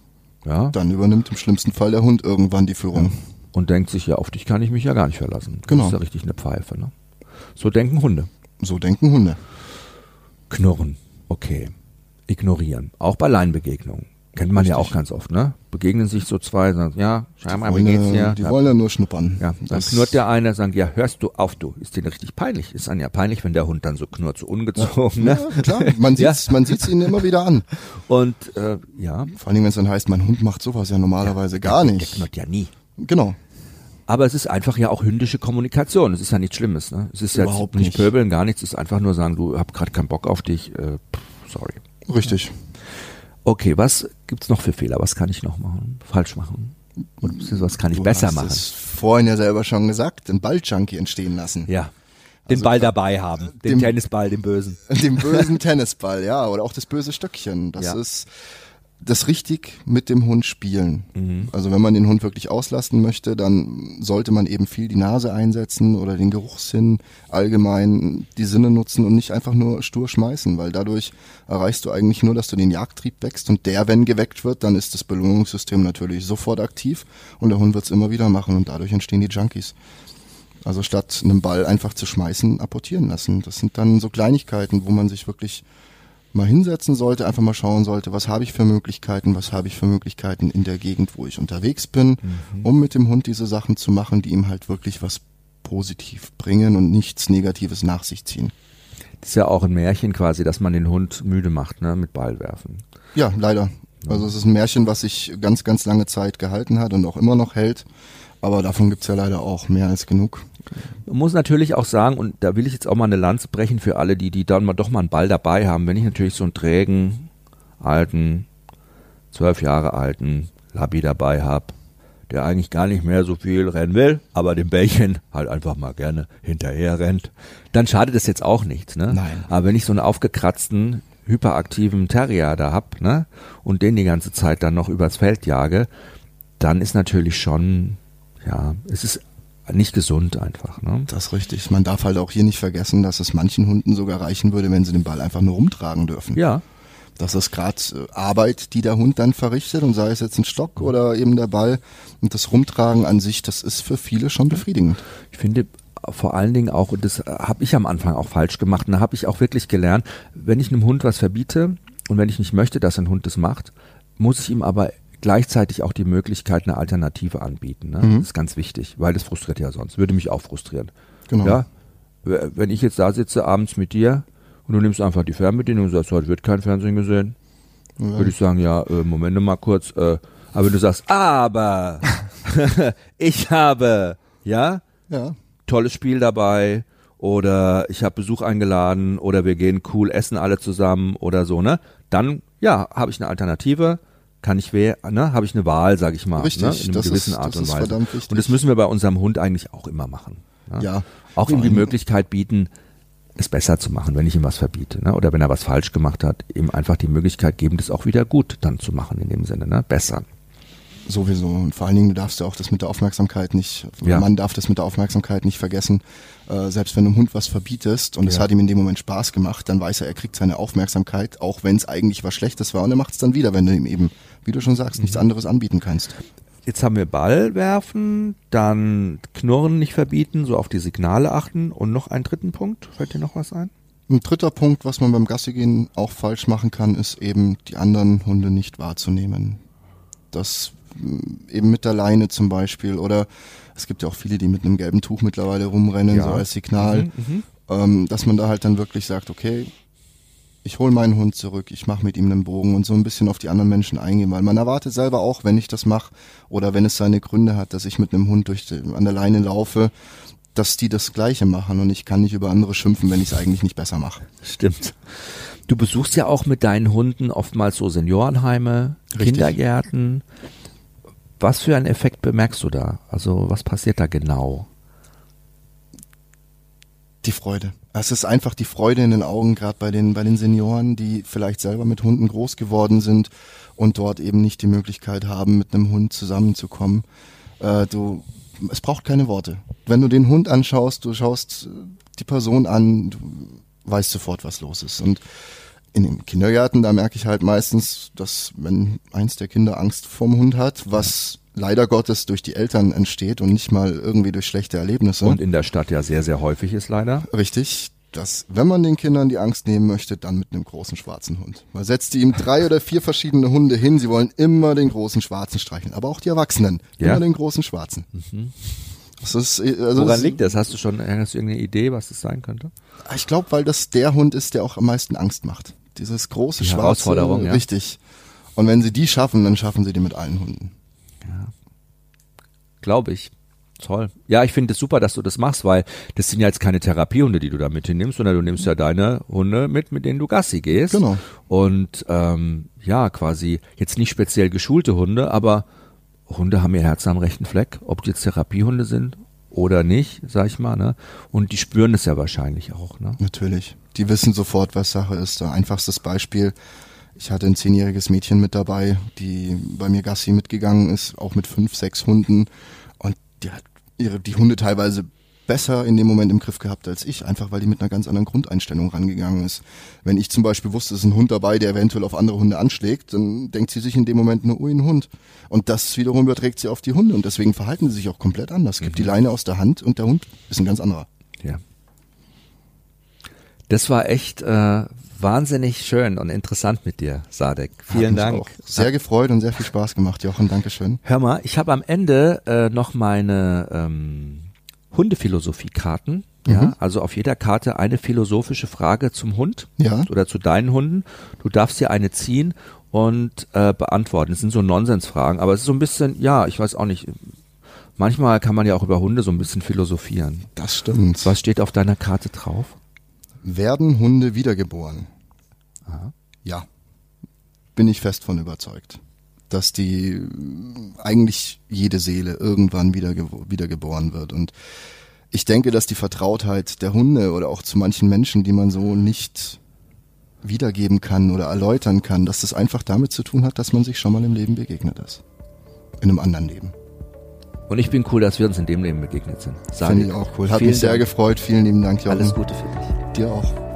ja. Dann übernimmt im schlimmsten Fall der Hund irgendwann die Führung. Ja. Und denkt sich, ja, auf dich kann ich mich ja gar nicht verlassen. Genau. Das ist ja richtig eine Pfeife, ne? So denken Hunde. So denken Hunde. Knurren. Okay. Ignorieren. Auch bei Leinbegegnungen. Kennt man Richtig. ja auch ganz oft, ne? Begegnen sich so zwei, sagen, ja, scheinbar, wie geht's dir? Die wollen ja nur schnuppern. Ja, dann das knurrt der eine, sagt, ja, hörst du auf, du. Ist dir richtig peinlich. Ist dann ja peinlich, wenn der Hund dann so knurrt, so ungezogen, ja, ne? Ja, klar, man sieht's, ja. man sieht's ihnen immer wieder an. Und, äh, ja. Vor allem, wenn es dann heißt, mein Hund macht sowas ja normalerweise gar nicht. Der knurrt ja nie. Genau. Aber es ist einfach ja auch hündische Kommunikation. Es ist ja nichts Schlimmes, ne? Es ist ja nicht, nicht pöbeln, gar nichts. Es ist einfach nur sagen, du hab gerade keinen Bock auf dich, äh, sorry. Richtig. Okay, was gibt's noch für Fehler? Was kann ich noch machen? Falsch machen? Oder was kann ich du besser hast machen? Es vorhin ja selber schon gesagt, den Balljunkie entstehen lassen. Ja. Den also, Ball dabei haben, den dem, Tennisball, den bösen. Den bösen Tennisball, ja, oder auch das böse Stöckchen. Das ja. ist das richtig mit dem Hund spielen. Mhm. Also wenn man den Hund wirklich auslasten möchte, dann sollte man eben viel die Nase einsetzen oder den Geruchssinn allgemein die Sinne nutzen und nicht einfach nur stur schmeißen, weil dadurch erreichst du eigentlich nur, dass du den Jagdtrieb wächst und der, wenn geweckt wird, dann ist das Belohnungssystem natürlich sofort aktiv und der Hund wird es immer wieder machen und dadurch entstehen die Junkies. Also statt einem Ball einfach zu schmeißen, apportieren lassen. Das sind dann so Kleinigkeiten, wo man sich wirklich mal hinsetzen sollte, einfach mal schauen sollte, was habe ich für Möglichkeiten, was habe ich für Möglichkeiten in der Gegend, wo ich unterwegs bin, mhm. um mit dem Hund diese Sachen zu machen, die ihm halt wirklich was positiv bringen und nichts Negatives nach sich ziehen. Das ist ja auch ein Märchen quasi, dass man den Hund müde macht, ne, mit Ballwerfen. Ja, leider. Also es ist ein Märchen, was sich ganz, ganz lange Zeit gehalten hat und auch immer noch hält. Aber davon gibt's ja leider auch mehr als genug. Man muss natürlich auch sagen, und da will ich jetzt auch mal eine Lanze brechen für alle, die, die dann mal doch mal einen Ball dabei haben. Wenn ich natürlich so einen trägen, alten, zwölf Jahre alten Labi dabei habe, der eigentlich gar nicht mehr so viel rennen will, aber dem Bällchen halt einfach mal gerne hinterher rennt, dann schadet es jetzt auch nichts. Ne? Nein. Aber wenn ich so einen aufgekratzten, hyperaktiven Terrier da hab ne, und den die ganze Zeit dann noch übers Feld jage, dann ist natürlich schon, ja, es ist nicht gesund einfach. Ne? Das ist richtig. Man darf halt auch hier nicht vergessen, dass es manchen Hunden sogar reichen würde, wenn sie den Ball einfach nur rumtragen dürfen. Ja. Das ist gerade äh, Arbeit, die der Hund dann verrichtet und sei es jetzt ein Stock oder eben der Ball. Und das Rumtragen an sich, das ist für viele schon befriedigend. Ich finde vor allen Dingen auch, und das habe ich am Anfang auch falsch gemacht, und da habe ich auch wirklich gelernt, wenn ich einem Hund was verbiete und wenn ich nicht möchte, dass ein Hund das macht, muss ich ihm aber gleichzeitig auch die Möglichkeit, eine Alternative anbieten. Ne? Mhm. Das ist ganz wichtig, weil das frustriert ja sonst. Würde mich auch frustrieren. Genau. Ja? Wenn ich jetzt da sitze abends mit dir und du nimmst einfach die Fernbedienung und sagst, heute wird kein Fernsehen gesehen, ja. würde ich sagen, ja, äh, Moment mal kurz. Äh, aber wenn du sagst, aber ich habe, ja, ja, tolles Spiel dabei oder ich habe Besuch eingeladen oder wir gehen cool essen alle zusammen oder so, ne? Dann ja, habe ich eine Alternative kann ich wer, ne, habe ich eine Wahl, sage ich mal, Richtig, ne, in einer gewissen ist, Art und Weise. Und das müssen wir bei unserem Hund eigentlich auch immer machen. Ne? Ja. Auch ihm die Möglichkeit bieten, es besser zu machen, wenn ich ihm was verbiete, ne? oder wenn er was falsch gemacht hat, ihm einfach die Möglichkeit geben, das auch wieder gut dann zu machen in dem Sinne, ne, besser. Sowieso. Und vor allen Dingen, du darfst ja auch das mit der Aufmerksamkeit nicht, Ja. man darf das mit der Aufmerksamkeit nicht vergessen. Äh, selbst wenn du einem Hund was verbietest und es Ja. hat ihm in dem Moment Spaß gemacht, dann weiß er, er kriegt seine Aufmerksamkeit, auch wenn es eigentlich was Schlechtes war. Und er macht es dann wieder, wenn du ihm eben, wie du schon sagst, nichts Mhm. anderes anbieten kannst. Jetzt haben wir Ball werfen, dann Knurren nicht verbieten, so auf die Signale achten und noch einen dritten Punkt. Fällt dir noch was ein? Ein dritter Punkt, was man beim Gassigehen auch falsch machen kann, ist eben die anderen Hunde nicht wahrzunehmen. Das eben mit der Leine zum Beispiel oder es gibt ja auch viele, die mit einem gelben Tuch mittlerweile rumrennen, Ja. so als Signal, Mhm, mhm. ähm, dass man da halt dann wirklich sagt, okay, ich hole meinen Hund zurück, ich mache mit ihm einen Bogen und so ein bisschen auf die anderen Menschen eingehen, weil man erwartet selber auch, wenn ich das mache oder wenn es seine Gründe hat, dass ich mit einem Hund durch die, an der Leine laufe, dass die das Gleiche machen und ich kann nicht über andere schimpfen, wenn ich es eigentlich nicht besser mache. Stimmt. Du besuchst ja auch mit deinen Hunden oftmals so Seniorenheime, Richtig. Kindergärten. Was für einen Effekt bemerkst du da? Also was passiert da genau? Die Freude. Es ist einfach die Freude in den Augen, gerade bei den, bei den Senioren, die vielleicht selber mit Hunden groß geworden sind und dort eben nicht die Möglichkeit haben, mit einem Hund zusammenzukommen. Äh, du, es braucht keine Worte. Wenn du den Hund anschaust, du schaust die Person an, du weißt sofort, was los ist. Und in dem Kindergarten, da merke ich halt meistens, dass wenn eins der Kinder Angst vorm Hund hat, was leider Gottes durch die Eltern entsteht und nicht mal irgendwie durch schlechte Erlebnisse. Und in der Stadt ja sehr, sehr häufig ist leider. Richtig, dass wenn man den Kindern die Angst nehmen möchte, dann mit einem großen schwarzen Hund. Man setzt ihm drei oder vier verschiedene Hunde hin, sie wollen immer den großen schwarzen streicheln, aber auch die Erwachsenen, Ja. immer den großen schwarzen. Das ist, äh, also Woran das, liegt das? Hast du schon hast du irgendeine Idee, was das sein könnte? Ich glaube, weil das der Hund ist, der auch am meisten Angst macht. Dieses große Die schwarze. Herausforderung, ja. Richtig. Und wenn sie die schaffen, dann schaffen sie die mit allen Hunden. Glaube ich. Toll. Ja, ich finde es super, dass du das machst, weil das sind ja jetzt keine Therapiehunde, die du da mit hinnimmst, sondern du nimmst ja deine Hunde mit, mit denen du Gassi gehst. Genau. Und ähm, ja, quasi jetzt nicht speziell geschulte Hunde, aber Hunde haben ihr Herz am rechten Fleck, ob die jetzt Therapiehunde sind oder nicht, sag ich mal, ne? Und die spüren es ja wahrscheinlich auch, ne? Natürlich. Die wissen sofort, was Sache ist. Ein einfachstes Beispiel. Ich hatte ein zehnjähriges Mädchen mit dabei, die bei mir Gassi mitgegangen ist, auch mit fünf, sechs Hunden. Und die hat ihre, die Hunde teilweise besser in dem Moment im Griff gehabt als ich, einfach weil die mit einer ganz anderen Grundeinstellung rangegangen ist. Wenn ich zum Beispiel wusste, es ist ein Hund dabei, der eventuell auf andere Hunde anschlägt, dann denkt sie sich in dem Moment nur, ui, ein Hund. Und das wiederum überträgt sie auf die Hunde und deswegen verhalten sie sich auch komplett anders. Gibt die Leine aus der Hand und der Hund ist ein ganz anderer. Ja. Das war echt äh, wahnsinnig schön und interessant mit dir, Sadek. Vielen mich Dank. Auch sehr gefreut und sehr viel Spaß gemacht, Jochen. Dankeschön. Hör mal, ich habe am Ende äh, noch meine ähm, Hundephilosophie-Karten. Ja, Mhm. also auf jeder Karte eine philosophische Frage zum Hund Ja. oder zu deinen Hunden. Du darfst dir eine ziehen und äh, beantworten. Das sind so Nonsensfragen, aber es ist so ein bisschen, ja, ich weiß auch nicht. Manchmal kann man ja auch über Hunde so ein bisschen philosophieren. Das stimmt. Was steht auf deiner Karte drauf? Werden Hunde wiedergeboren? Aha. Ja. Bin ich fest von überzeugt. Dass die eigentlich jede Seele irgendwann wieder wiedergeboren wird. Und ich denke, dass die Vertrautheit der Hunde oder auch zu manchen Menschen, die man so nicht wiedergeben kann oder erläutern kann, dass das einfach damit zu tun hat, dass man sich schon mal im Leben begegnet ist. In einem anderen Leben. Und ich bin cool, dass wir uns in dem Leben begegnet sind. Finde ich auch cool. Hat Vielen mich sehr Dank. gefreut. Vielen lieben Dank, Jochen. Alles Gute für dich. Dir auch.